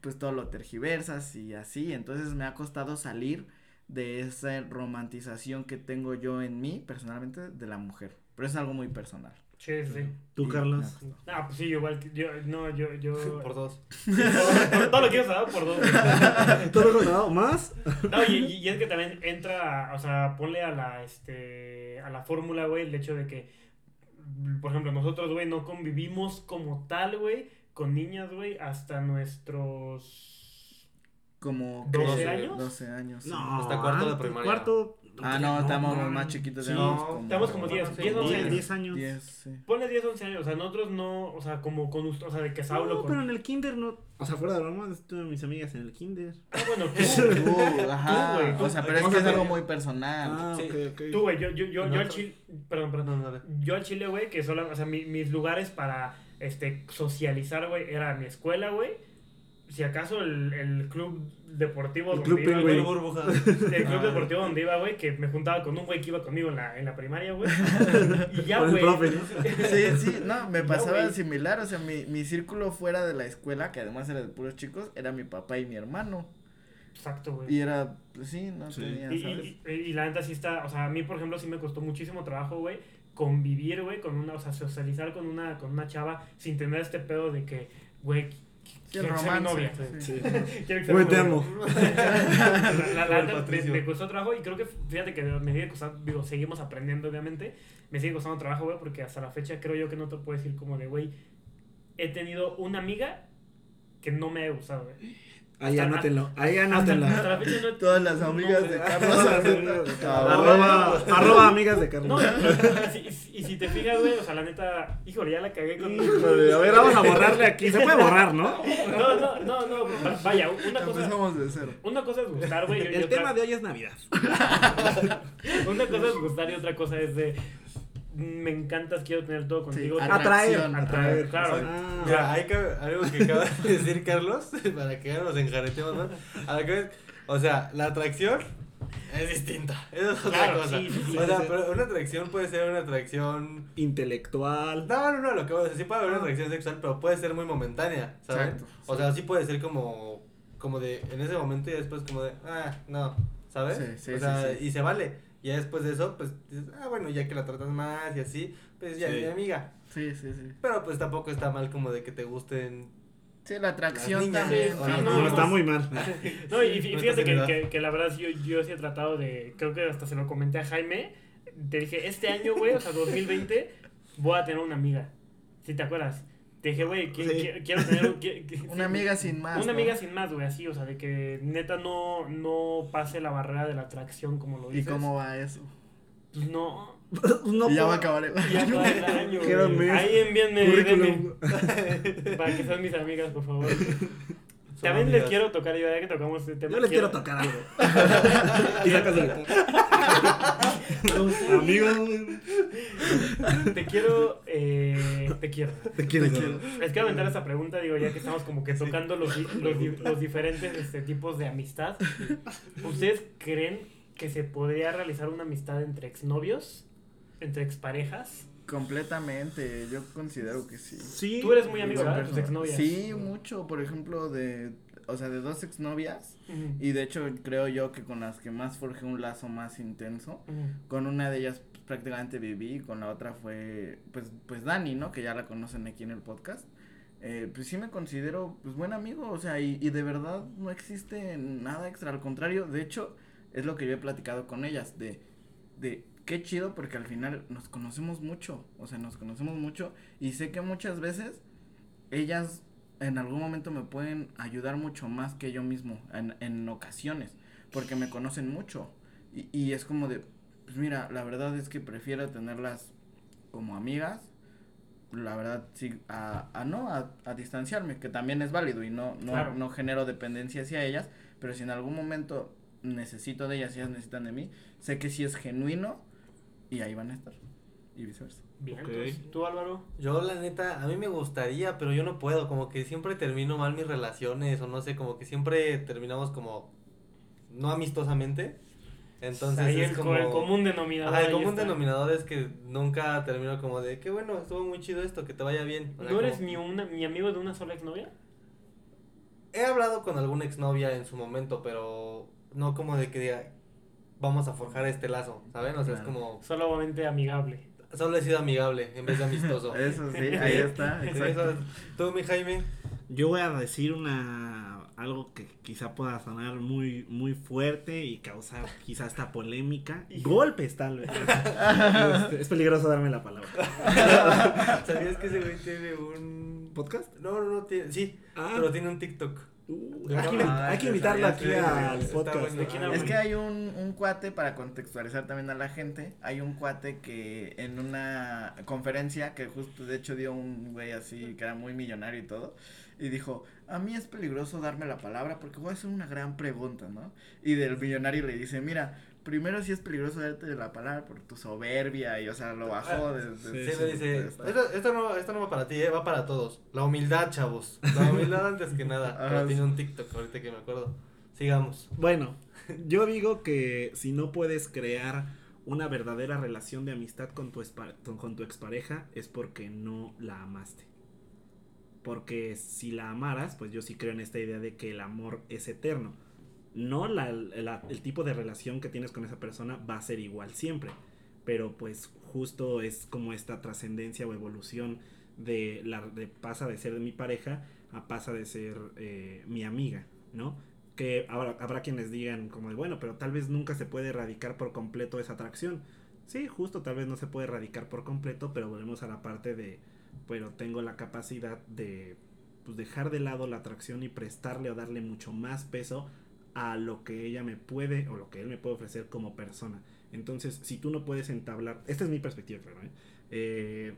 pues todo lo tergiversas y así. Entonces me ha costado salir de esa romantización que tengo yo en mí, personalmente, de la mujer. Pero es algo muy personal. Sí, sí. ¿Tú, Carlos? costado. Ah, pues sí, igual, que- yo, no, yo, yo. Por dos. Todo lo quiero saber por dos. ¿Todo contado más? No, y, y es que también entra, o sea, ponle a la, este, a la fórmula, güey, el hecho de que, por ejemplo, nosotros, güey, no convivimos como tal, güey, con niñas, güey, hasta nuestros... Como 12 que- años. 12 años. No, Hasta cuarto de primaria. Cuarto. Ah, no, estamos no, más chiquitos. Sí, como- estamos como 10, 10, 11 10, años. 10 años. 10, sí. Ponle 10, 11 años, o sea, nosotros no, o sea, como con usted, o sea, de que hablo No, con... pero en el kinder no. O sea, fuera de broma, estuve mis amigas en el kinder. Ah, bueno, tú, Tú, ajá. güey, tú. o sea, pero es que es algo muy personal. Ah, Sí. ok, ok. tú, güey, yo, yo, yo, yo al chile, perdón, perdón, No, no, no. Yo al Chile, güey, que solo, o sea, mi- mis lugares para, este, socializar, güey, era mi escuela, güey. Si acaso el, el club deportivo El donde club iba, güey. El club Ah. deportivo donde iba, güey, que me juntaba con un güey que iba conmigo en la, en la primaria, güey. Y ya, güey. profe, ¿no? Sí, sí, no, me pasaba similar, o sea, mi, mi círculo fuera de la escuela, que además era de puros chicos, era mi papá y mi hermano. Exacto, güey. Y era, pues sí, no Sí. tenía, Y, ¿sabes? y- y- y la neta sí está, o sea, a mí por ejemplo sí me costó muchísimo trabajo, güey, convivir, güey, con una, o sea, socializar con una, con una chava sin tener este pedo de que, güey, el romance, novia. sí. Sí. Güey, te amo. La, la- la me, me costó trabajo y creo que, fíjate que me sigue costando, digo, seguimos aprendiendo obviamente, me sigue costando trabajo, güey, porque hasta la fecha creo yo que no te puedo decir como de, güey, he tenido una amiga que no me ha gustado, güey. Ahí anótenlo, ahí anótenlo. no Todas las amigas no, de. Carlos. arroba, arroba amigas de Carlos. No, y, y si, y si te fijas, güey, o sea, la neta, híjole, ya la cagué con... Híjole, a ver, vamos a borrarle aquí. Se puede borrar, ¿no? No, no, no, no, va- vaya, una cosa, Empezamos de cero. una cosa es gustar, güey, y El otra- tema de hoy es Navidad. una cosa es gustar y otra cosa es de, me encantas, quiero tener todo contigo. Sí, Atraer, Atracción, atraer. claro. Ah. Mira, hay que, algo que acaba de decir Carlos, para que nos enjaretemos más. A la que- o sea, la atracción es distinta. Eso es otra Claro, cosa. sí, sí, o sea, sí. pero una atracción puede ser una atracción. Intelectual. No, no, no, lo que voy a decir, sí puede haber una atracción sexual, pero puede ser muy momentánea, ¿sabes? Exacto, O sea, sí puede ser como, como de, en ese momento y después como de, ah, no, ¿sabes? Sí, sí, o sí, sea, sí. y se vale. Y ya después de eso, pues dices, ah, bueno, ya que la tratas más y así, pues ya Sí. es mi amiga. Sí, sí, sí. Pero pues tampoco está mal como de que te gusten Sí, la atracción niñas, también. sí, no, No, está muy mal. No, y fíjate que, que, que la verdad yo, yo sí he tratado de, creo que hasta se lo comenté a Jaime, te dije, este año, güey, o sea, 2020, voy a tener una amiga, si te acuerdas. Te dije, güey, Sí. quiero tener Una amiga sin más. Una ¿no? amiga sin más, güey, así, o sea, de que neta no, no pase la barrera de la atracción, como lo ¿Y dices. cómo va eso? Pues no, No y ya va a acabar el ya va el año, güey. Ahí envíenme. DM para que sean mis amigas, por favor. Son También les amigas. quiero tocar, ya que tocamos este tema. Yo les quiero tocar algo. y sacas el Amigo, Te quiero, eh, te quiero. te quiero. Te quiero. Les quiero aventar esta pregunta, digo, ya que estamos como que tocando los, di- los, di- los diferentes este, tipos de amistad. ¿Ustedes creen que se podría realizar una amistad entre exnovios? ¿Entre exparejas? Completamente, yo considero que sí. Sí. Tú eres muy amigo. De tus personas- exnovias. Sí, mucho, por ejemplo, de, o sea, de dos exnovias. Ujú. Y de hecho creo yo que con las que más forjé un lazo más intenso. Con una de ellas pues, prácticamente viví, con la otra fue, pues, pues Dani, ¿no? Que ya la conocen aquí en el podcast. Eh, pues sí me considero, pues, buen amigo, o sea, y, y de verdad no existe nada extra, al contrario, de hecho, es lo que yo he platicado con ellas, de, de, qué chido, porque al final nos conocemos mucho, o sea, nos conocemos mucho, y sé que muchas veces ellas en algún momento me pueden ayudar mucho más que yo mismo, en, en ocasiones, porque me conocen mucho, y, y es como de, pues mira, la verdad es que prefiero tenerlas como amigas, la verdad sí, a, a no, a, a distanciarme, que también es válido y no, no, Claro. no genero dependencia hacia ellas, pero si en algún momento necesito de ellas y ellas necesitan de mí, sé que sí es genuino y ahí van a estar, y viceversa. Bien, Ok. entonces, ¿tú Álvaro? Yo la neta, a mí me gustaría, pero yo no puedo, como que siempre termino mal mis relaciones o no sé, como que siempre terminamos como no amistosamente. Entonces Ahí es el, como el común denominador. Ajá, el común está. denominador es que nunca termino como de, qué bueno, estuvo muy chido esto, que te vaya bien. O sea, ¿No eres como- mi, una, mi amigo de una sola exnovia? He hablado con alguna exnovia en su momento, pero no como de que diga, vamos a forjar este lazo, ¿saben? O sea, es como, Solamente amigable. Solo he sido amigable en vez de amistoso. Eso sí, ahí está, exacto. Tú, mi Jaime, Yo voy a decir una algo que quizá pueda sonar muy muy fuerte y causar quizá esta polémica, golpes tal vez. Este, es peligroso darme la palabra. ¿sabías que ese güey tiene un ¿Podcast? No, no, no tiene, sí, Ah. pero tiene un TikTok. Uh, hay, que, hay que invitarlo ya aquí al podcast. Es que hay un, un cuate, para contextualizar también a la gente, hay un cuate que en una conferencia, que justo de hecho dio un güey así, que era muy millonario y todo, y dijo, a mí es peligroso darme la palabra porque voy a hacer una gran pregunta, ¿no? Y del millonario le dice, mira, primero sí es peligroso darte la palabra por tu soberbia, y o sea, lo bajó de... de- Sí, Sí, su le dice, esto, esto no, esto no va para ti, eh, va para todos. La humildad, chavos. La humildad antes que nada. Pero sí. tiene un TikTok ahorita que me acuerdo. Sigamos. Bueno, yo digo que si no puedes crear una verdadera relación de amistad con tu, con tu expareja es porque no la amaste. Porque si la amaras, pues yo sí creo en esta idea de que el amor es eterno. No la, el tipo de relación que tienes con esa persona va a ser igual siempre. Pero pues justo es como esta trascendencia o evolución de la de pasa de ser mi pareja a pasa de ser eh, mi amiga, ¿no? Que habrá, habrá quienes digan como de, bueno, pero tal vez nunca se puede erradicar por completo esa atracción. Sí, justo tal vez no se puede erradicar por completo, pero volvemos a la parte de, bueno, tengo la capacidad de pues, dejar de lado la atracción y prestarle o darle mucho más peso a lo que ella me puede o lo que él me puede ofrecer como persona. Entonces, si tú no puedes entablar, esta es mi perspectiva, claro, ¿eh? Eh,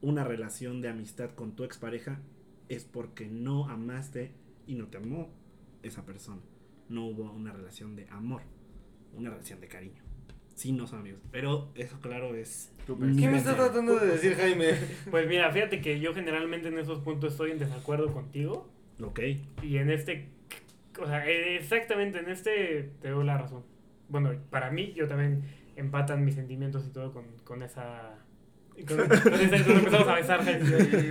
una relación de amistad con tu expareja es porque no amaste y no te amó esa persona. No hubo una relación de amor, una relación de cariño. Sí, no son amigos. Pero eso, claro, es. ¿Qué me estás tratando de decir, Jaime? Pues mira, fíjate que yo generalmente en esos puntos estoy en desacuerdo contigo. Ok. Y en este, o sea, eh, exactamente en este te doy la razón. Bueno, para mí, yo también empatan mis sentimientos y todo con, con esa. Con, con esa entonces empezamos a besar, gente. Sí,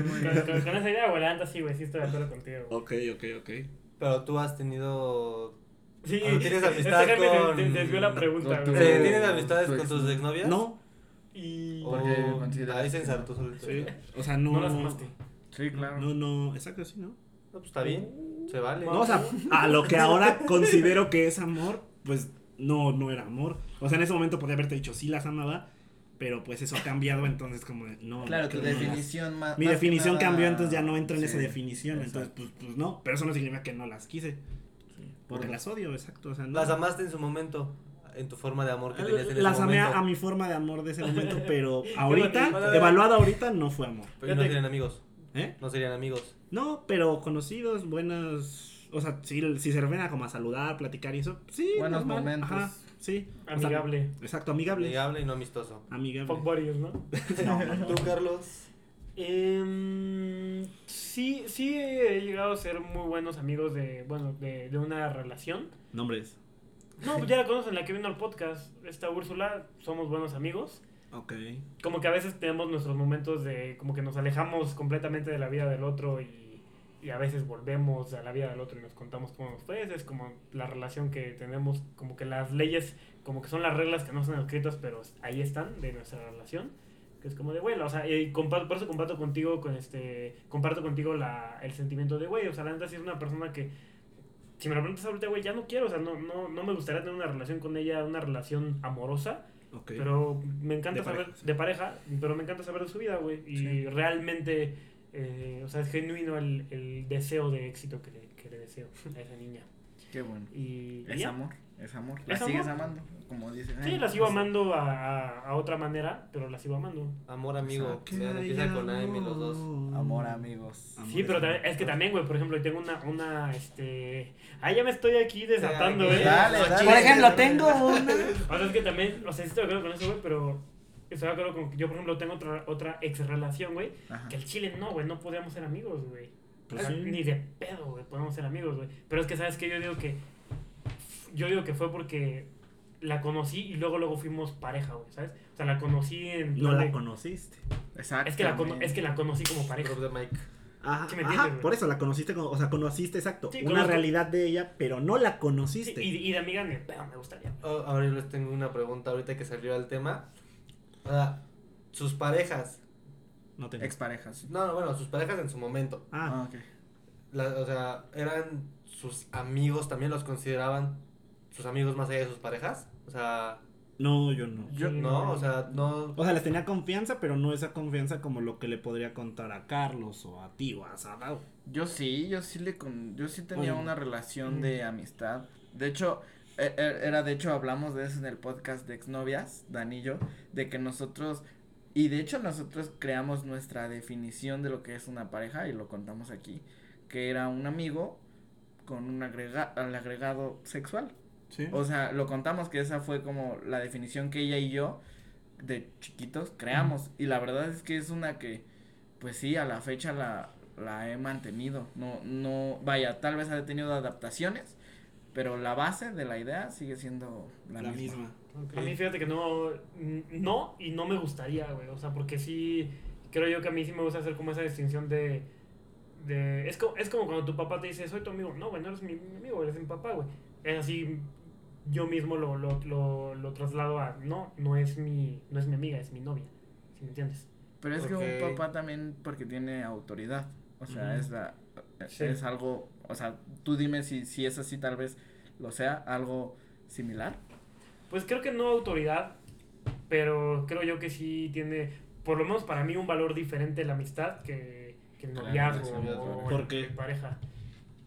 con, esa idea, güey, la neta sí, güey, sí estoy de acuerdo contigo. güey. Ok, ok, ok. Pero tú has tenido. Sí, Ah, ¿tienes amistad este con- te- te desvió la pregunta, tu- Eh, ¿Tienes amistades tu con tus exnovio. exnovias? No, Y. Consideras Ahí se ensartó solito. sí. O sea, no. No las amaste. Sí, claro. No, no, exacto, sí, ¿no? No, pues está bien. Se vale. No, o sea, a lo que ahora considero que es amor, pues no, no era amor. O sea, en ese momento podría haberte dicho sí las amaba, pero pues eso ha cambiado, entonces como de, no. Claro, tu definición más. Mi más definición nada- cambió, entonces ya no entra en esa definición. Entonces, pues, pues no, pero eso no significa que no las quise. Sí. Porque las odio, exacto. O sea, no. Las amaste en su momento. En tu forma de amor que tenías en ese Las amé a, mi forma de amor de ese momento, pero ahorita, Bueno, evaluado ahorita, no fue amor. Pero no serían amigos. ¿Eh? No serían amigos. No, pero conocidos, buenas. O sea, si, si se refieren a como a saludar, platicar y eso, sí. Buenos normal, momentos. Ajá, sí. O sea, Amigable. exacto, amigable. Amigable y no amistoso. Amigable. Fuck buddies, ¿no? No. ¿Tú, Carlos? Em, sí, sí he llegado a ser muy buenos amigos de, bueno, de, de una relación. Nombres. No, pues ya la conocen, la que vino al podcast, esta Úrsula, somos buenos amigos. Ok. Como que a veces tenemos nuestros momentos de, como que nos alejamos completamente de la vida del otro y, y a veces volvemos a la vida del otro y nos contamos cómo nos fue. Es como la relación que tenemos, como que las leyes, como que son las reglas que no son escritas, pero ahí están de nuestra relación. Que es como de, bueno, o sea, y comparto, por eso comparto contigo, con este, comparto contigo la, el sentimiento de, güey, o sea, la neta sí es una persona que, si me lo preguntas ahorita, güey, ya no quiero, o sea, no, no, no me gustaría tener una relación con ella, una relación amorosa, Pero me encanta De saber, pareja, sí. de pareja, pero me encanta saber de su vida, güey, y Sí. realmente, eh, o sea, es genuino el, el deseo de éxito que le, que le deseo a esa niña. Qué bueno. Y, Es amor, es amor. La ¿Es sigues amor? amando, como dices. Sí, la sigo amando a, a, a otra manera, pero la sigo amando. Amor amigo. Exacto. Vean, empieza con AM los dos. Amor, amigos. Amor Sí, pero es también- amor. es que también, güey, por ejemplo, yo tengo una, una, este... Ah, ya me estoy aquí desatando, Dale, ¿eh? dale, dale. chingues, Por ejemplo, dale. tengo una. O sea, es que también, o sea, sí estoy de acuerdo con eso, güey, pero estoy de acuerdo con que yo, por ejemplo, tengo otra, otra ex relación, güey, que el chile no, güey, no podíamos ser amigos, güey. Pues O sea, sí. Ni de pedo, güey, podemos ser amigos, güey. Pero es que, ¿sabes qué? Yo digo que, yo digo que fue porque la conocí y luego, luego fuimos pareja, güey, ¿sabes? O sea, la conocí en... No la de- conociste. Exacto. es que, la cono- es que la conocí como pareja. Ajá, Sí me ajá, entiendes, por eso la conociste, como- o sea, conociste exacto, Sí, una conozco- realidad de ella, pero no la Sí, conociste. y, y de amiga pedo me gustaría. Oh, ahora yo les tengo una pregunta ahorita que salió al tema. Ah, sus parejas. No tengo. Exparejas. No, no, bueno, sus parejas en su momento. Ah, Ah, ok. La- o sea, ¿eran sus amigos también los consideraban sus amigos más allá de sus parejas? O sea, no, yo no. Yo- no, o sea, no. O sea, les tenía confianza, pero no esa confianza como lo que le podría contar a Carlos o a ti o a Sadao. Yo sí, yo sí le con, yo sí tenía Oye. una relación Mm. de amistad. De hecho, e- e- era de hecho hablamos de eso en el podcast de exnovias, Dani y yo, de que nosotros y de hecho nosotros creamos nuestra definición de lo que es una pareja y lo contamos aquí, que era un amigo con un agrega, al agregado sexual. Sí. O sea, lo contamos que esa fue como la definición que ella y yo de chiquitos creamos. Y la verdad es que es una que, pues sí, a la fecha la, la he mantenido. No, no, vaya, tal vez ha tenido adaptaciones, pero la base de la idea sigue siendo la, la misma. misma. A mí fíjate que no, no y no me gustaría, güey, o sea, porque sí, creo yo que a mí sí me gusta hacer como esa distinción de, de es, como, es como cuando tu papá te dice, soy tu amigo, no, güey, no eres mi, mi amigo, eres mi papá, güey, es así, yo mismo lo, lo, lo, lo traslado a, no, no es, mi, no es mi amiga, es mi novia, si me entiendes? Pero es que un papá también porque tiene autoridad. O sea, es la Sí. es algo, o sea, tú dime si si es así tal vez lo sea algo similar. Pues creo que no autoridad, pero creo yo que sí tiene, por lo menos para mí, un valor diferente la amistad que, que el noviazgo o ¿Por el- qué? el pareja.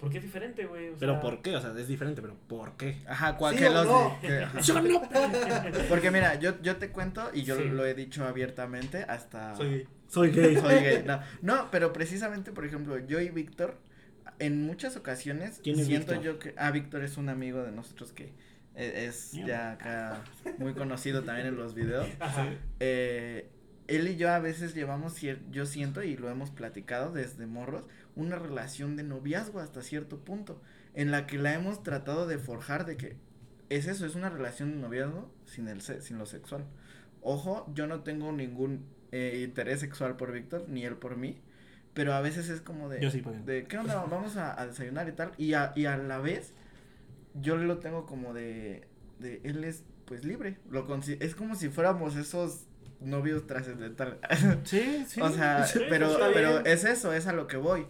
Porque es diferente, güey. o Pero sea, ¿por qué? O sea, es diferente, pero ¿por qué? Ajá, cual ¿Sí que o los no? que- ajá. Yo no. Porque mira, yo yo te cuento y yo Sí. lo he dicho abiertamente hasta Soy Soy gay. soy gay. No, no, pero precisamente, por ejemplo, yo y Víctor, en muchas ocasiones ¿Quién es siento Víctor? yo que. Ah, Víctor es un amigo de nosotros que eh, es Mierda. ya acá muy conocido también en los videos. Ajá. Eh, él y yo a veces llevamos, yo siento, y lo hemos platicado desde morros, una relación de noviazgo hasta cierto punto, en la que la hemos tratado de forjar de que es eso, es una relación de noviazgo sin, el se- sin lo sexual. Ojo, yo no tengo ningún eh, interés sexual por Víctor, ni él por mí, pero a veces es como de, Yo sí, de ¿qué onda? Vamos a, a desayunar y tal, y a, y a la vez yo lo tengo como de, de él es pues libre, lo es como si fuéramos esos novios trascendentales. Sí, sí. o sea, Sí, pero, pero bien. es eso, es a lo que voy.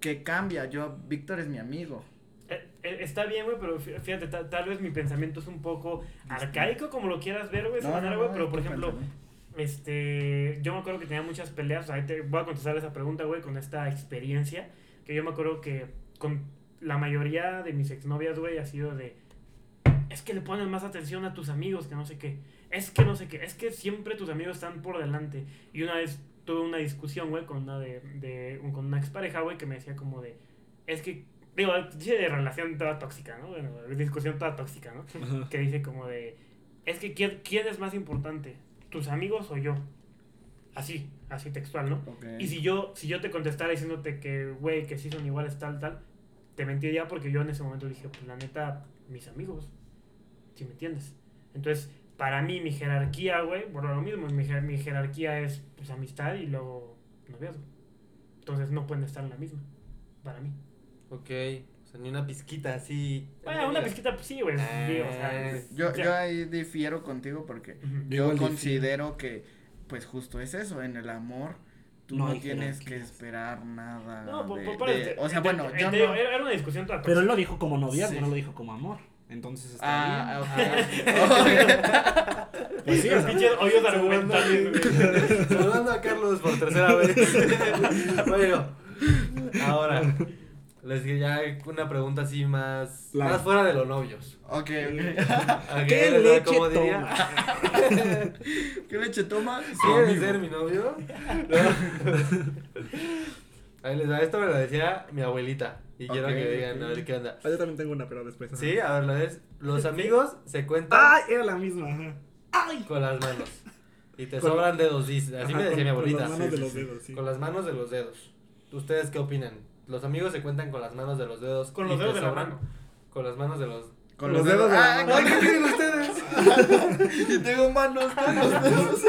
Que cambia, yo, Víctor es mi amigo. Eh, eh, Está bien, güey, pero fí- fíjate, ta- tal vez mi pensamiento es un poco arcaico, como lo quieras ver, güey, manera, güey, pero por ejemplo, pensamiento. este, yo me acuerdo que tenía muchas peleas, ahí te voy a contestar esa pregunta, güey, con esta experiencia, que yo me acuerdo que con la mayoría de mis exnovias, güey, ha sido de, es que le pones más atención a tus amigos que no sé qué, es que no sé qué, es que siempre tus amigos están por delante, y una vez tuve una discusión, güey, con una de, de con una expareja, güey, que me decía como de, es que, digo, dice de relación toda tóxica, ¿no? Bueno, discusión toda tóxica, ¿no? Ajá. que dice como de, es que ¿quién, quién es más importante? ¿Tus amigos o yo? Así, así textual, ¿no? Y si yo, si yo te contestara diciéndote que, güey, que sí son iguales, tal, tal, te mentiría porque yo en ese momento dije, pues la neta, mis amigos, si me entiendes. Entonces, para mí, mi jerarquía, güey, por lo mismo, mi, jer- mi jerarquía es, pues, amistad y luego noviazgo. Entonces, no pueden estar en la misma, para mí. Ok, o sea, ni una pizquita así. Bueno, una pizquita, pues sí, güey, sí, o sea, Eh, Yo, ya. yo ahí difiero contigo porque. Yo yo considero que, pues justo es eso, en el amor tú No tienes que esperar nada. No, por, de- por- por- de- te- o sea, bueno, yo no. Era una discusión toda Pero él lo dijo como noviazgo, Sí. no lo dijo como amor. Entonces está Ah, bien. Pues sí, pinches hoyos argumentales. Saludando a Carlos por tercera vez. bueno, ahora, les ya una pregunta así más, La- más fuera de los novios. ok, ok. ¿A ¿Qué les da- leche cómo diría? toma? ¿Qué leche toma? Su ¿Quieren amigo. ser mi novio? No. Ahí les va, esto me lo decía mi abuelita. Y quiero Ok, que digan, a ver qué onda. Ah, Yo también tengo una, pero después. ajá. Sí, a ver, lo es. Los amigos se cuentan ¡Ay! Era la misma, ajá. ¡Ay! con las manos. Y te Con- sobran dedos, dice. Así Ajá, me decía con- mi con abuelita. las manos Sí, de los dedos, sí. Con las manos de los dedos. ¿Ustedes qué opinan? Los amigos se cuentan con las manos de los dedos. Con los dedos de la sobran mano. Con las manos de los. Con Los dedos de la Ah, ¿qué tienen ustedes? y tengo manos, manos, dedos.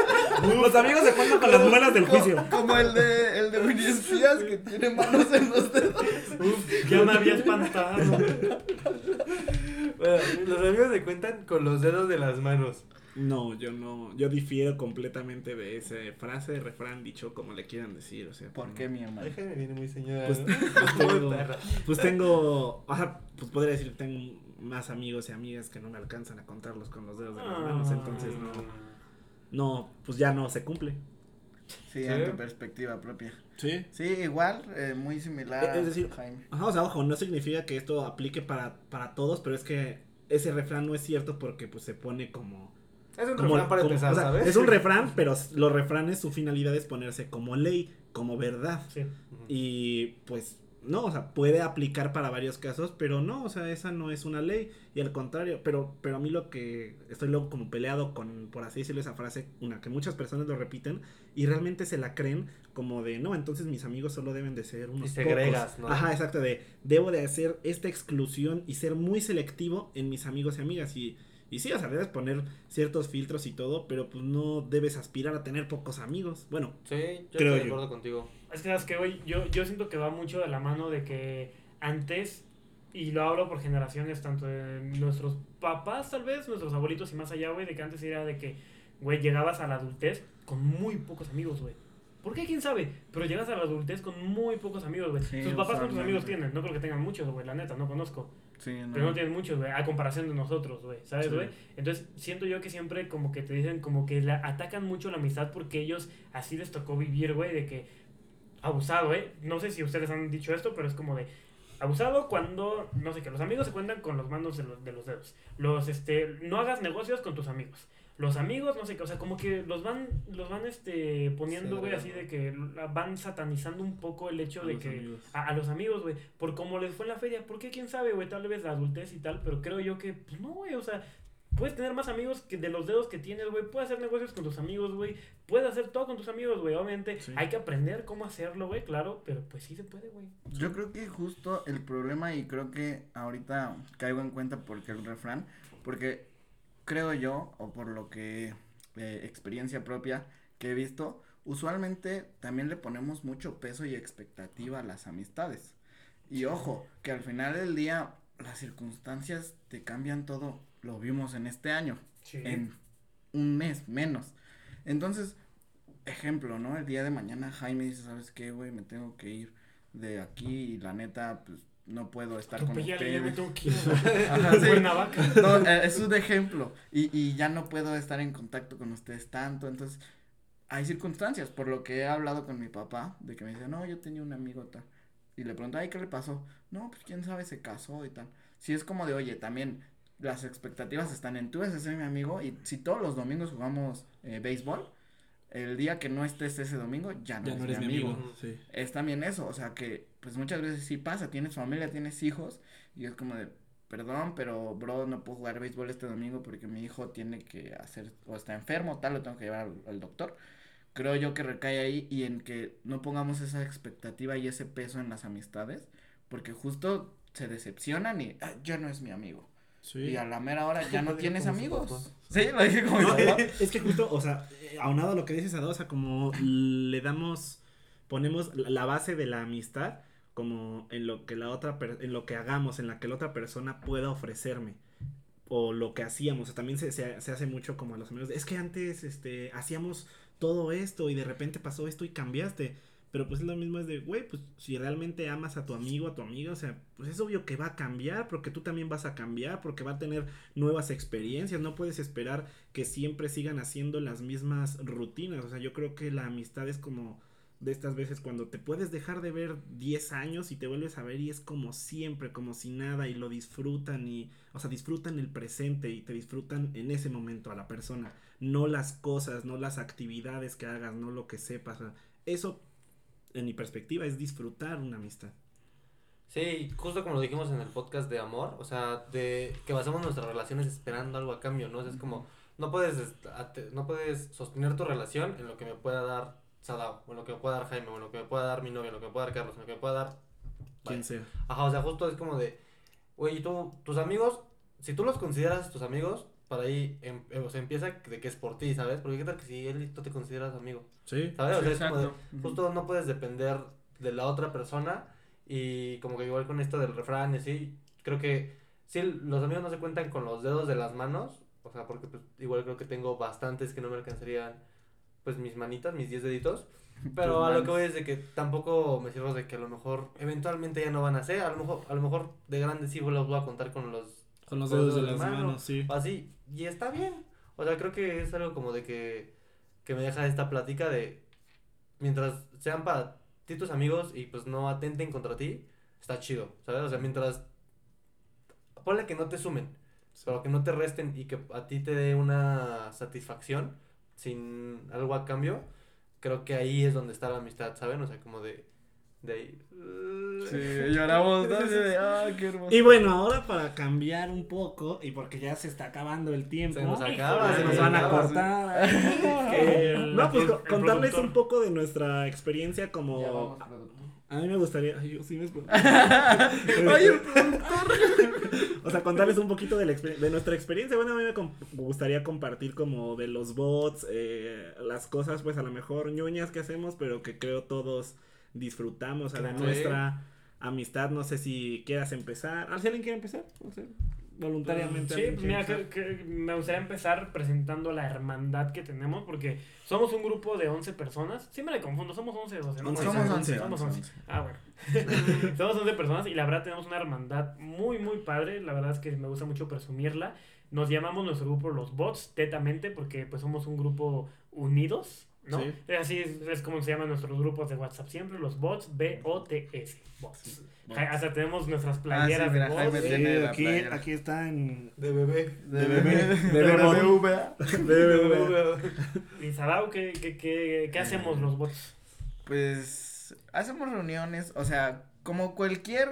Los amigos se cuentan con las muelas del juicio. Como, el de, el de Winnie Espías que tiene manos en los dedos. Ya me había espantado. Bueno, los amigos se cuentan con los dedos de las manos. No, yo no. Yo difiero completamente de esa frase, refrán, dicho, como le quieran decir. O sea, ¿Por no. qué, mi hermano? Déjame, viene muy señora. Pues, ¿no? pues tengo, pues tengo, o sea, pues podría decir tengo más amigos y amigas que no me alcanzan a contarlos con los dedos de las manos, entonces no, no, pues ya no se cumple. Sí, ¿Sí? en tu perspectiva propia. Sí. Sí, igual, eh, muy similar Es decir, a Jaime. Ajá, o sea, ojo, no significa que esto aplique para, para todos, pero es que ese refrán no es cierto porque pues se pone como... Es un como, refrán para como- empezar, o sea, ¿sabes? Es un refrán, pero los refranes su finalidad es ponerse como ley, como verdad. Sí. Y pues no, o sea, puede aplicar para varios casos, pero no, o sea, esa no es una ley y al contrario, pero pero a mí lo que estoy luego como peleado con por así decirlo esa frase, una que muchas personas lo repiten y realmente se la creen como de, no, entonces mis amigos solo deben de ser unos segregas, pocos. ¿no? Ajá, exacto, de debo de hacer esta exclusión y ser muy selectivo en mis amigos y amigas y y sí, o sea, debes poner ciertos filtros y todo, pero pues no debes aspirar a tener pocos amigos. Bueno, Sí, yo Creo estoy de yo. acuerdo contigo. Es que, ¿sabes que Güey, yo, yo siento que va mucho de la mano de que antes y lo hablo por generaciones, tanto de nuestros papás, tal vez, nuestros abuelitos y más allá, güey, de que antes era de que, güey, llegabas a la adultez con muy pocos amigos, güey. ¿Por qué? ¿Quién sabe? Pero llegas a la adultez con muy pocos amigos, güey. Sí, Tus papás cuántos amigos tienen, no creo que tengan muchos, güey, la neta, no conozco. Sí, no. Pero no tienen muchos, güey, a comparación de nosotros, güey, ¿sabes, Sí. güey? Entonces, siento yo que siempre como que te dicen, como que la, atacan mucho la amistad porque ellos así les tocó vivir, güey, de que abusado, ¿eh? No sé si ustedes han dicho esto, pero es como de abusado cuando, no sé qué, los amigos se cuentan con los manos de los, de los dedos. Los, este, no hagas negocios con tus amigos. Los amigos, no sé qué, o sea, como que los van, los van, este, poniendo, güey, así de que van satanizando un poco el hecho A de que... A, a los amigos, güey, por cómo les fue en la feria. ¿Por qué? ¿Quién sabe, güey? Tal vez la adultez y tal, pero creo yo que, pues no, güey, o sea, puedes tener más amigos que de los dedos que tienes, güey. Puedes hacer negocios con tus amigos, güey. Puedes hacer todo con tus amigos, güey. Obviamente Sí. hay que aprender cómo hacerlo, güey, claro, pero pues sí se puede, güey. Yo creo que justo el problema, y creo que ahorita caigo en cuenta porque el refrán, porque creo yo, o por lo que eh, experiencia propia que he visto, usualmente también le ponemos mucho peso y expectativa a las amistades. Y ojo, que al final del día las circunstancias te cambian todo, lo vimos en este año, Sí. en un mes menos. Entonces, ejemplo, ¿no? El día de mañana Jaime dice, ¿sabes qué, güey? Me tengo que ir de aquí y la neta, pues no puedo estar con ustedes. Ajá, sí. No, eh, es un ejemplo. Y, y ya no puedo estar en contacto con ustedes tanto. Entonces, hay circunstancias. Por lo que he hablado con mi papá, de que me dice, no, yo tenía un amigo tal. Y le pregunto, ay, ¿qué le pasó? No, pues quién sabe, se casó y tal. Si es como de, oye, también las expectativas están en tú a ser mi amigo. Y si todos los domingos jugamos eh, béisbol, el día que no estés ese domingo, ya no, Ya no eres mi amigo. Sí. es también eso, o sea que pues muchas veces sí pasa, tienes familia, tienes hijos y es como de, perdón, pero bro, no puedo jugar béisbol este domingo porque mi hijo tiene que hacer, o está enfermo, tal, lo tengo que llevar al, al doctor. Creo yo que recae ahí y en que no pongamos esa expectativa y ese peso en las amistades, porque justo se decepcionan y "Ah, ya no es mi amigo. Sí. Y a la mera hora ya no tienes amigos. Sí, lo dije como No, es, que justo, o sea, aunado a lo que dices, Ado, o sea, como le damos, ponemos la base de la amistad como en lo que la otra, per- en lo que hagamos, en la que la otra persona pueda ofrecerme. O lo que hacíamos, o sea, también se, se, se hace mucho como a los amigos, es que antes, este, hacíamos todo esto y de repente pasó esto y cambiaste. Pero pues es lo mismo es de, güey, pues si realmente amas a tu amigo, a tu amiga, o sea, pues es obvio que va a cambiar, porque tú también vas a cambiar, porque va a tener nuevas experiencias, no puedes esperar que siempre sigan haciendo las mismas rutinas, o sea, yo creo que la amistad es como de estas veces cuando te puedes dejar de ver 10 años y te vuelves a ver y es como siempre, como si nada y lo disfrutan y, o sea, disfrutan el presente y te disfrutan en ese momento a la persona, no las cosas, no las actividades que hagas, no lo que sepas, eso en mi perspectiva es disfrutar una amistad. Sí, justo como lo dijimos en el podcast de amor, o sea, de que basamos nuestras relaciones esperando algo a cambio, ¿no? O sea, es como, no puedes, no puedes sostener tu relación en lo que me pueda dar Sadao, o en lo que me pueda dar Jaime, o en lo que me pueda dar mi novia, en lo que me pueda dar Carlos, en lo que me pueda dar... Quien sea. Ajá, o sea, justo es como de, güey, ¿y tú, tus amigos, si tú los consideras tus amigos, para ahí, em- em- o sea, empieza de que es por ti, ¿sabes? Porque qué tal que si él tú te consideras amigo, Sí. ¿sabes? O sea, es como de, Exacto. justo no puedes depender de la otra persona y como que igual con esto del refrán y así, creo que sí, los amigos no se cuentan con los dedos de las manos, o sea, porque pues, igual creo que tengo bastantes que no me alcanzarían pues mis manitas, mis 10 deditos, pero a lo que voy es de que tampoco me sirvo de que a lo mejor eventualmente ya no van a ser, a lo mejor, a lo mejor de grande sí los voy a contar con los Con los Con dedos de los las manos. manos, sí. así, y está bien, o sea, creo que es algo como de que, que me deja esta plática de mientras sean para ti tus amigos y pues no atenten contra ti, está chido, ¿sabes? O sea, mientras ponle que no te sumen, pero que no te resten y que a ti te dé una satisfacción sin algo a cambio, creo que ahí es donde está la amistad, ¿saben? O sea, como de de ahí. Sí, lloramos, ¿no? Ah, qué hermoso. Y bueno, ahora para cambiar un poco, y porque ya se está acabando el tiempo, Se nos acaba, se nos van a cortar. El- no, pues el- co- el contarles productor. un poco de nuestra experiencia Ya como... vamos. A mí me gustaría... ay, yo sí me- Oye, el productor. O sea, contarles un poquito de, la exper- de nuestra experiencia. Bueno, a mí me gustaría compartir como de los bots, eh, las cosas pues a lo mejor ñoñas que hacemos, pero que creo todos disfrutamos, de Claro. nuestra amistad. No sé si quieras empezar. ¿Ah, si ¿Alguien quiere empezar? Voluntariamente. Sí, pues mira, que- que me gustaría empezar presentando la hermandad que tenemos, porque somos un grupo de 11 personas. Sí me le confundo, somos 11 o 12, ¿no? Once, Somos once, 11, Somos 11, 11. Ah, bueno. somos 11 personas y la verdad tenemos una hermandad muy, muy padre. La verdad es que me gusta mucho presumirla. Nos llamamos nuestro grupo los bots, tetamente, porque pues somos un grupo unidos, ¿no? Sí. Así es, es como se llaman nuestros grupos de WhatsApp siempre, los bots, B-O-T-S, bots. Hasta tenemos nuestras playeras Ah, mira, de bots. Sí, aquí, playera. aquí está en. De bebé. De bebé. De De BBVA. Y Sadao, ¿qué, qué, qué, qué hacemos los bots? Pues hacemos reuniones, o sea, como cualquier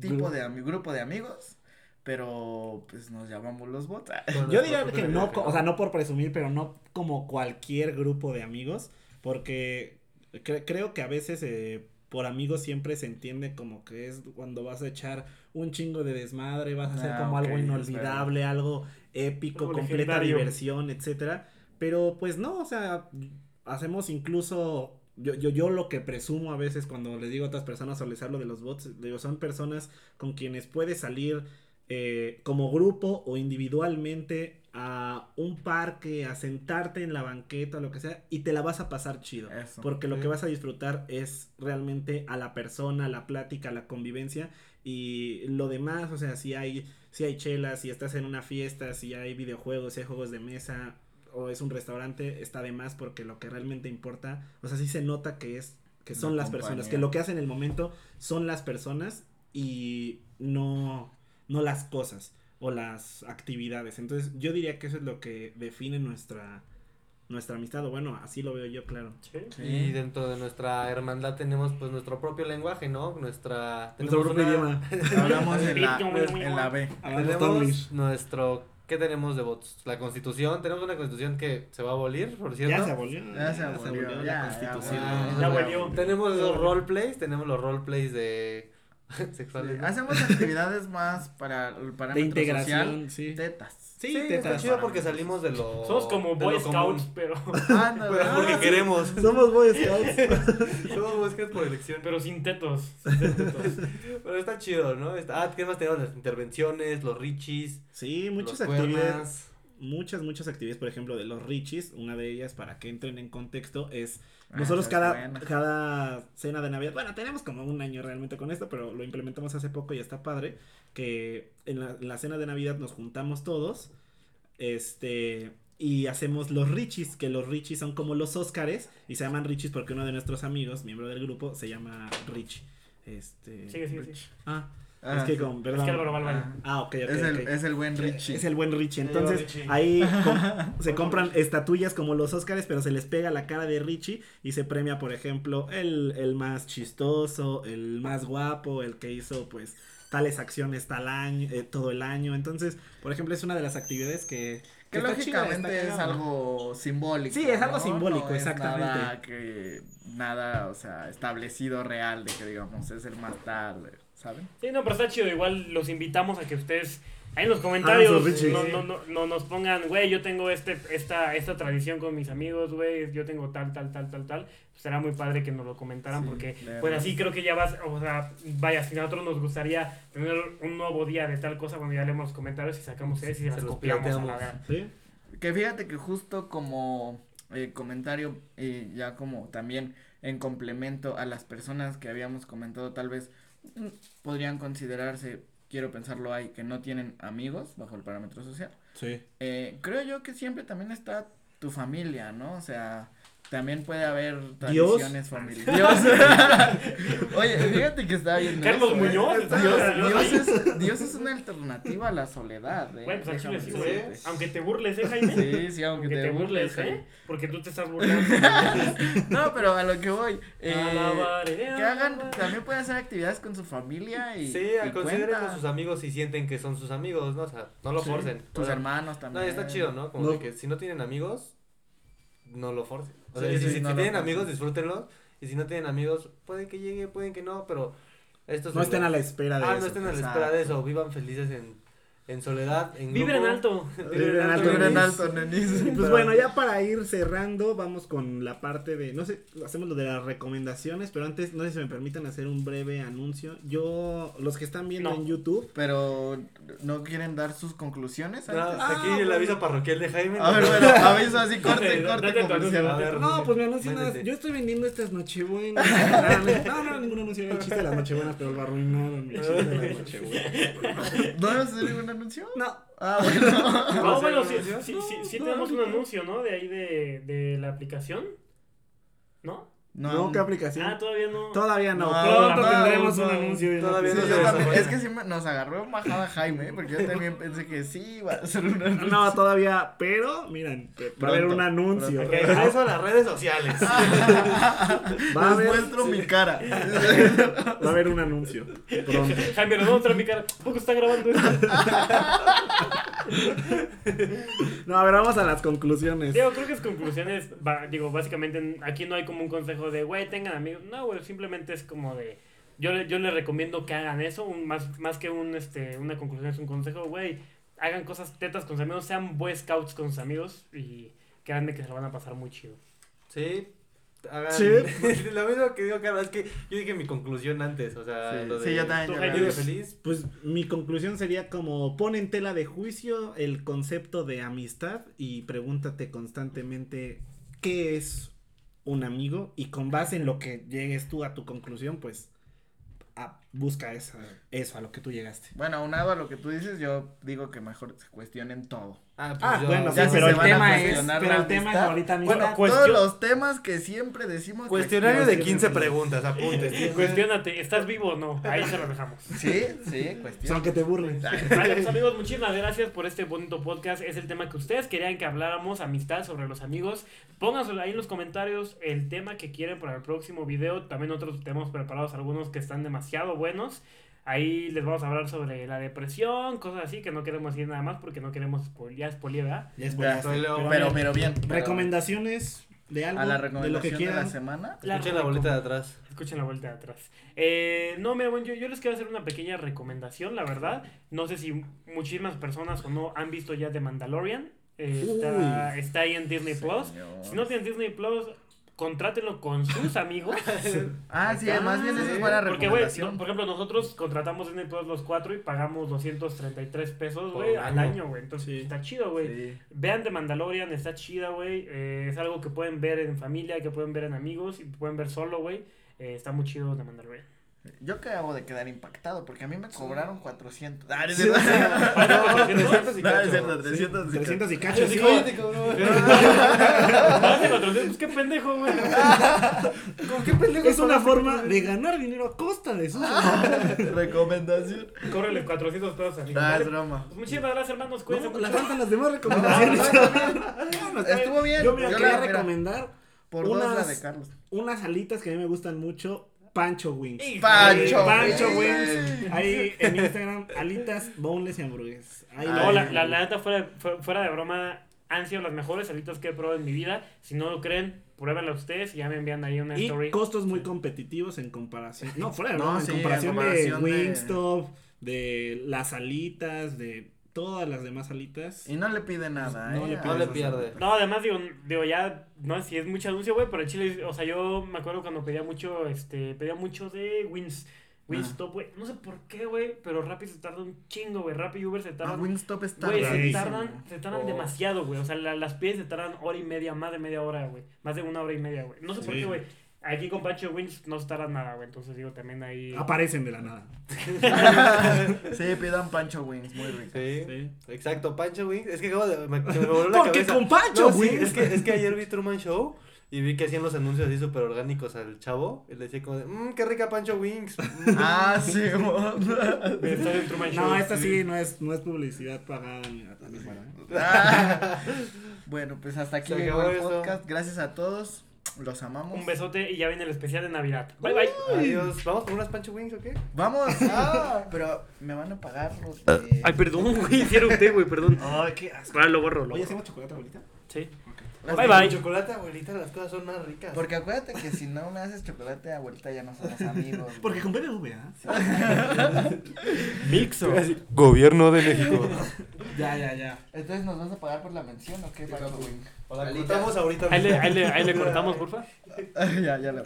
tipo de grupo de amigos, pero pues nos llamamos los bots. Yo diría que no, o sea, no por presumir, pero no como cualquier grupo de amigos, porque cre- creo que a veces eh, por amigos siempre se entiende como que es cuando vas a echar un chingo de desmadre, vas a hacer Ah, como algo inolvidable, algo épico, completa legendario. diversión, etcétera. Pero pues no, o sea, hacemos incluso yo, yo, yo lo que presumo a veces cuando les digo a otras personas o les hablo de los bots, digo, son personas con quienes puedes salir eh, como grupo o individualmente a un parque, a sentarte en la banqueta o lo que sea, y te la vas a pasar chido. Eso. Porque lo que vas a disfrutar es realmente a la persona, a la plática, a la convivencia y lo demás, o sea, si hay, si hay chelas, si estás en una fiesta, si hay videojuegos, si hay juegos de mesa o es un restaurante, está de más porque lo que realmente importa, o sea, sí se nota que es que son La las personas, que lo que hacen en el momento son las personas y no no las cosas o las actividades. Entonces, yo diría que eso es lo que define nuestra nuestra amistad, o bueno, así lo veo yo, claro. Sí. Sí. Y dentro de nuestra hermandad tenemos pues nuestro propio lenguaje, ¿no? Nuestra... Nuestro tenemos propio una- idioma. Hablamos en la, en la B. Hablamos Tenemos nuestro... ¿Qué tenemos de votos? La constitución. Tenemos una constitución que se va a abolir, por cierto. Ya se abolió. Ya se abolió, la ya, ya constitución. abolió. Ya volvió. Tenemos los roleplays, tenemos los roleplays de sexuales. Sí, ¿no? Hacemos actividades más para el parámetro De integración, social. sí. Tetas. Sí, Sí, está tetas. chido porque salimos de lo. Somos como Boy lo común. Scouts, pero, Ándale. Pues porque Ah, sí. queremos. Somos Boy Scouts. Somos Boy Scouts por elección. pero sin tetos. sin tetos. Pero está chido, ¿no? Está... Ah, ¿qué más tenemos? Las intervenciones, los richis. Sí, muchas los actividades. Muchas, muchas actividades, por ejemplo, de los Richies. Una de ellas, para que entren en contexto, es Ah, nosotros cada, buena. cada cena de Navidad, bueno, tenemos como un año realmente con esto, pero lo implementamos hace poco y está padre, que en la, en la cena de Navidad nos juntamos todos, este, y hacemos los Richies, que los Richies son como los Óscares, y se llaman Richies porque uno de nuestros amigos, miembro del grupo, se llama Richie. Este... Sigue, sigue, sigue. Ah, Ah, es que sí. con, Es perdón. que Álvaro va al baño. Ah, ok, ok, Es el, es el buen Richie. Es el buen Richie. Entonces, Richie. ahí com- se compran estatuillas como los Oscars, pero se les pega la cara de Richie y se premia, por ejemplo, el, el más chistoso, el más guapo, el que hizo, pues, tales acciones tal año, eh, todo el año. Entonces, por ejemplo, es una de las actividades que. Que lógicamente es algo simbólico. Sí, es algo ¿no? simbólico, No es exactamente. Nada que, nada, o sea, establecido real de que digamos es el más tarde, ¿saben? Sí, no, pero está chido. Igual los invitamos a que ustedes ahí en los comentarios no, no, no, no nos pongan, güey, yo tengo este, esta, esta tradición con mis amigos, güey, yo tengo tal, tal, tal, tal, tal. Pues será muy padre que nos lo comentaran Sí, porque, pues así creo que ya vas, o sea, vaya, si a nosotros nos gustaría tener un nuevo día de tal cosa, bueno, ya leemos los comentarios y sacamos eso y se las los copiamos a la. Sí. Que fíjate que justo como eh, comentario y ya como también en complemento a las personas que habíamos comentado tal vez podrían considerarse, quiero pensarlo hay, que no tienen amigos bajo el parámetro social. Sí. Eh, creo yo que siempre también está tu familia, ¿no? O sea, también puede haber tradiciones familiares. Oye, fíjate que está viendo Carlos eso, ¿eh? Muñoz, Dios, Dios es, Dios es una alternativa a la soledad, ¿eh? Güey, pues Déjame sí. Aunque te burles, ¿eh, Jaime? Sí, sí, aunque, Aunque te, te burles, burles, ¿eh? ¿eh? Porque tú te estás burlando. No, pero a lo que voy. Eh, Alabaré, que hagan, también pueden hacer actividades con su familia y. Sí, y consideren cuenta. a sus amigos si sienten que son sus amigos, ¿no? O sea, no lo Sí, forcen. Tus O sea, hermanos No, también. está chido, ¿no? Como No. de que si no tienen amigos, no lo forcen. O sea, Sí, si, sí, si no lo tienen forcen. amigos, disfrútenlos. Y si no tienen amigos, pueden que llegue, pueden que no, pero esto es No el- estén a la espera de Ah, eso. no estén a la espera de eso. Vivan felices en, en soledad, en Vibra en alto. Vibra en alto, Vibra en nenis. alto, nenis. Pues bueno, ya para ir cerrando, vamos con la parte de, no sé, hacemos lo de las recomendaciones, pero antes, no sé si me permitan hacer un breve anuncio. Yo, los que están viendo No. en YouTube, Pero no quieren dar sus conclusiones. No, antes? aquí Ah, el bueno. aviso parroquial de Jaime. A ver, bueno, aviso así, corte, corte comercial. anuncio. A ver, no, pues me anuncian nada. Yo estoy vendiendo estas nochebuenas. Ah, no, no, ningún anuncio, el chiste de las nochebuenas, pero lo arruinaron mi chiste de las nochebuenas. ¿No vas a hacer No, Ah, bueno. No, ¿Hacer bueno, sí, sí, sí, sí tenemos un anuncio, ¿no? De ahí de, de la aplicación. ¿No? No, ¿qué aplicación? Ah, todavía no. Todavía no, No, pronto no, tendremos no. un anuncio. Todavía Sí, no es que sí nos agarró en bajada Jaime, porque yo también pensé que sí iba a hacer un anuncio. No, todavía, pero miren, va a haber un anuncio. Ok, regreso a las redes sociales. Va a Les haber, muestro mi cara. va a haber un anuncio pronto. Jaime, nos vamos a mostrar mi cara. ¿Poco está grabando esto? No, a ver, vamos a las conclusiones. Digo, creo que es conclusiones. va- digo, básicamente aquí no hay como un consejo de, güey, tengan amigos. No, güey, simplemente es como de. Yo, yo les recomiendo que hagan eso. un- más, más que un, este, una conclusión, es un consejo, güey. Hagan cosas tetas con sus amigos, sean boy scouts con sus amigos y créanme que se lo van a pasar muy chido. Sí. Hagan Sí. lo mismo que digo cada vez que yo dije mi conclusión antes, o sea, Sí, lo de sí, yo también. Feliz. Pues mi conclusión sería como pon en tela de juicio el concepto de amistad y pregúntate constantemente qué es un amigo y con base en lo que llegues tú a tu conclusión, pues a- busca esa, eso a lo que tú llegaste. Bueno, aunado a lo que tú dices, yo digo que mejor se cuestionen todo. Ah, pues Ah, yo- bueno, sí, pero el tema es, cuestionar pero el tema es ahorita Bueno, amistad. pues- Todos los temas que siempre decimos. Cuestionario de Cuestiones, 15 sí, sí. preguntas, apuntes. Cuestiónate, ¿estás vivo o no? Ahí se lo dejamos. Sí, sí, cuestión. aunque te burles. Vale, pues, amigos, muchísimas gracias por este bonito podcast. Es el tema que ustedes querían que habláramos, amistad sobre los amigos. Pónganse ahí en los comentarios el tema que quieren para el próximo video. También nosotros tenemos preparados algunos que están demasiado buenos. Ahí les vamos a hablar sobre la depresión, cosas así que no queremos decir nada más porque no queremos spoilear, spoilear, ¿verdad? Pero Pero, bien. pero bien. Recomendaciones de algo, A la de lo recomendación que de, quieran. la semana. Escuchen la bolita de atrás. Escuchen la vuelta de atrás. Eh, no, mira, bueno, yo, yo les quiero hacer una pequeña recomendación, la verdad. No sé si muchísimas personas o no han visto ya The Mandalorian. Eh, está, está ahí en Disney Plus. Señor. Si no tienen Disney Plus, contrátenlo con sus amigos. Ah, sí, más bien esa es buena Porque, güey, no, por ejemplo, nosotros contratamos Disney Plus los cuatro y pagamos 233 pesos, güey, al año. año, güey. Entonces, Sí. está chido, güey. Sí. Vean The Mandalorian, está chida, güey. Eh, es algo que pueden ver en familia, que pueden ver en amigos y pueden ver solo, güey. Eh, está muy chido The Mandalorian. Yo acabo de quedar impactado porque a mí me cobraron 400. Ah, no es cierto. o sea, No, 300 y cacho. cierto, 300. y 300 y Yo cacho. sí, sí. cállate, cabrón. Más de 400, pues qué pendejo, güey. ¿Con qué pendejo Es una forma de ganar dinero a costa de sus Recomendación. Córrele 400 pesos a mi Ah, es broma. Pues muchísimas gracias, hermanos. Cuídense No, le faltan las demás recomendaciones. Estuvo bien. Yo quería la- mira, recomendar Por dos la unas- de Carlos. unas alitas que a mí me gustan mucho. Pancho Wings. Pancho de- Pancho Wings. Wings. Ahí en Instagram, alitas, boneless y hamburguesas. Ahí. No, la, la, la neta, fuera, fu- fuera de broma, han sido las mejores salitas que he probado en mi vida. Si no lo creen, pruébenlas ustedes y ya me envían ahí una Y story. costos muy competitivos en comparación. No, fuera de No, broma, sí, en comparación de de- Wingstop, de las alitas, de todas las demás alitas. Y no le pide nada, No ¿eh? le No le pierde. No, además digo, digo ya, no sé si es mucho anuncio, güey, pero el chile, o sea, yo me acuerdo cuando pedía mucho, este, pedía mucho de Wins, Winstop, güey, no sé por qué, güey, pero Rappi se tarda un chingo, güey, Rappi y Uber se Ah, tardan, Wingstop está güey, se tardan, se tardan Oh. demasiado, güey, o sea, la- las piezas se tardan hora y media, más de media hora, güey, más de una hora y media, güey, no sé por qué, güey, aquí con Pancho Wins no se tarda nada, güey, entonces digo, también ahí... Aparecen de la nada. Sí, pidan Pancho Wings, muy rico. Sí. Sí. Exacto, Pancho Wings. Es que acabo de. Me, me voló la Porque cabeza. con Pancho No, sí, Wings. es, que, es que ayer vi Truman Show y vi que hacían los anuncios así súper orgánicos al chavo. Y le decía como de, mmm, qué rica Pancho Wings. Ah, sí. No, esta sí no es, no es publicidad pagada ni nada. Bueno, pues hasta aquí llegó el podcast. Gracias a todos. Los amamos. Un besote y ya viene el especial de Navidad. Bye, bye. Adiós. ¿Vamos por unas Pancho Wings o qué? Vamos. Ah, pero me van a pagar los de... Ay, perdón, güey, hicieron usted, güey, perdón. Ay, qué asco. Ahora lo borro, lo Oye, borro. ¿hacemos chocolate abuelita? Sí. Ok. Bye, bye. chocolate, abuelita, las cosas son más ricas. Porque acuérdate que si no me haces chocolate, abuelita, ya no somos amigos. Porque con BBVA. Mixo. Gobierno de México. Ya, ya, ya. Entonces, ¿nos vas a pagar por la mención o qué, Paco? O la cortamos ahorita. Ahí le, ahí le, ahí le cortamos, porfa. ya, ya la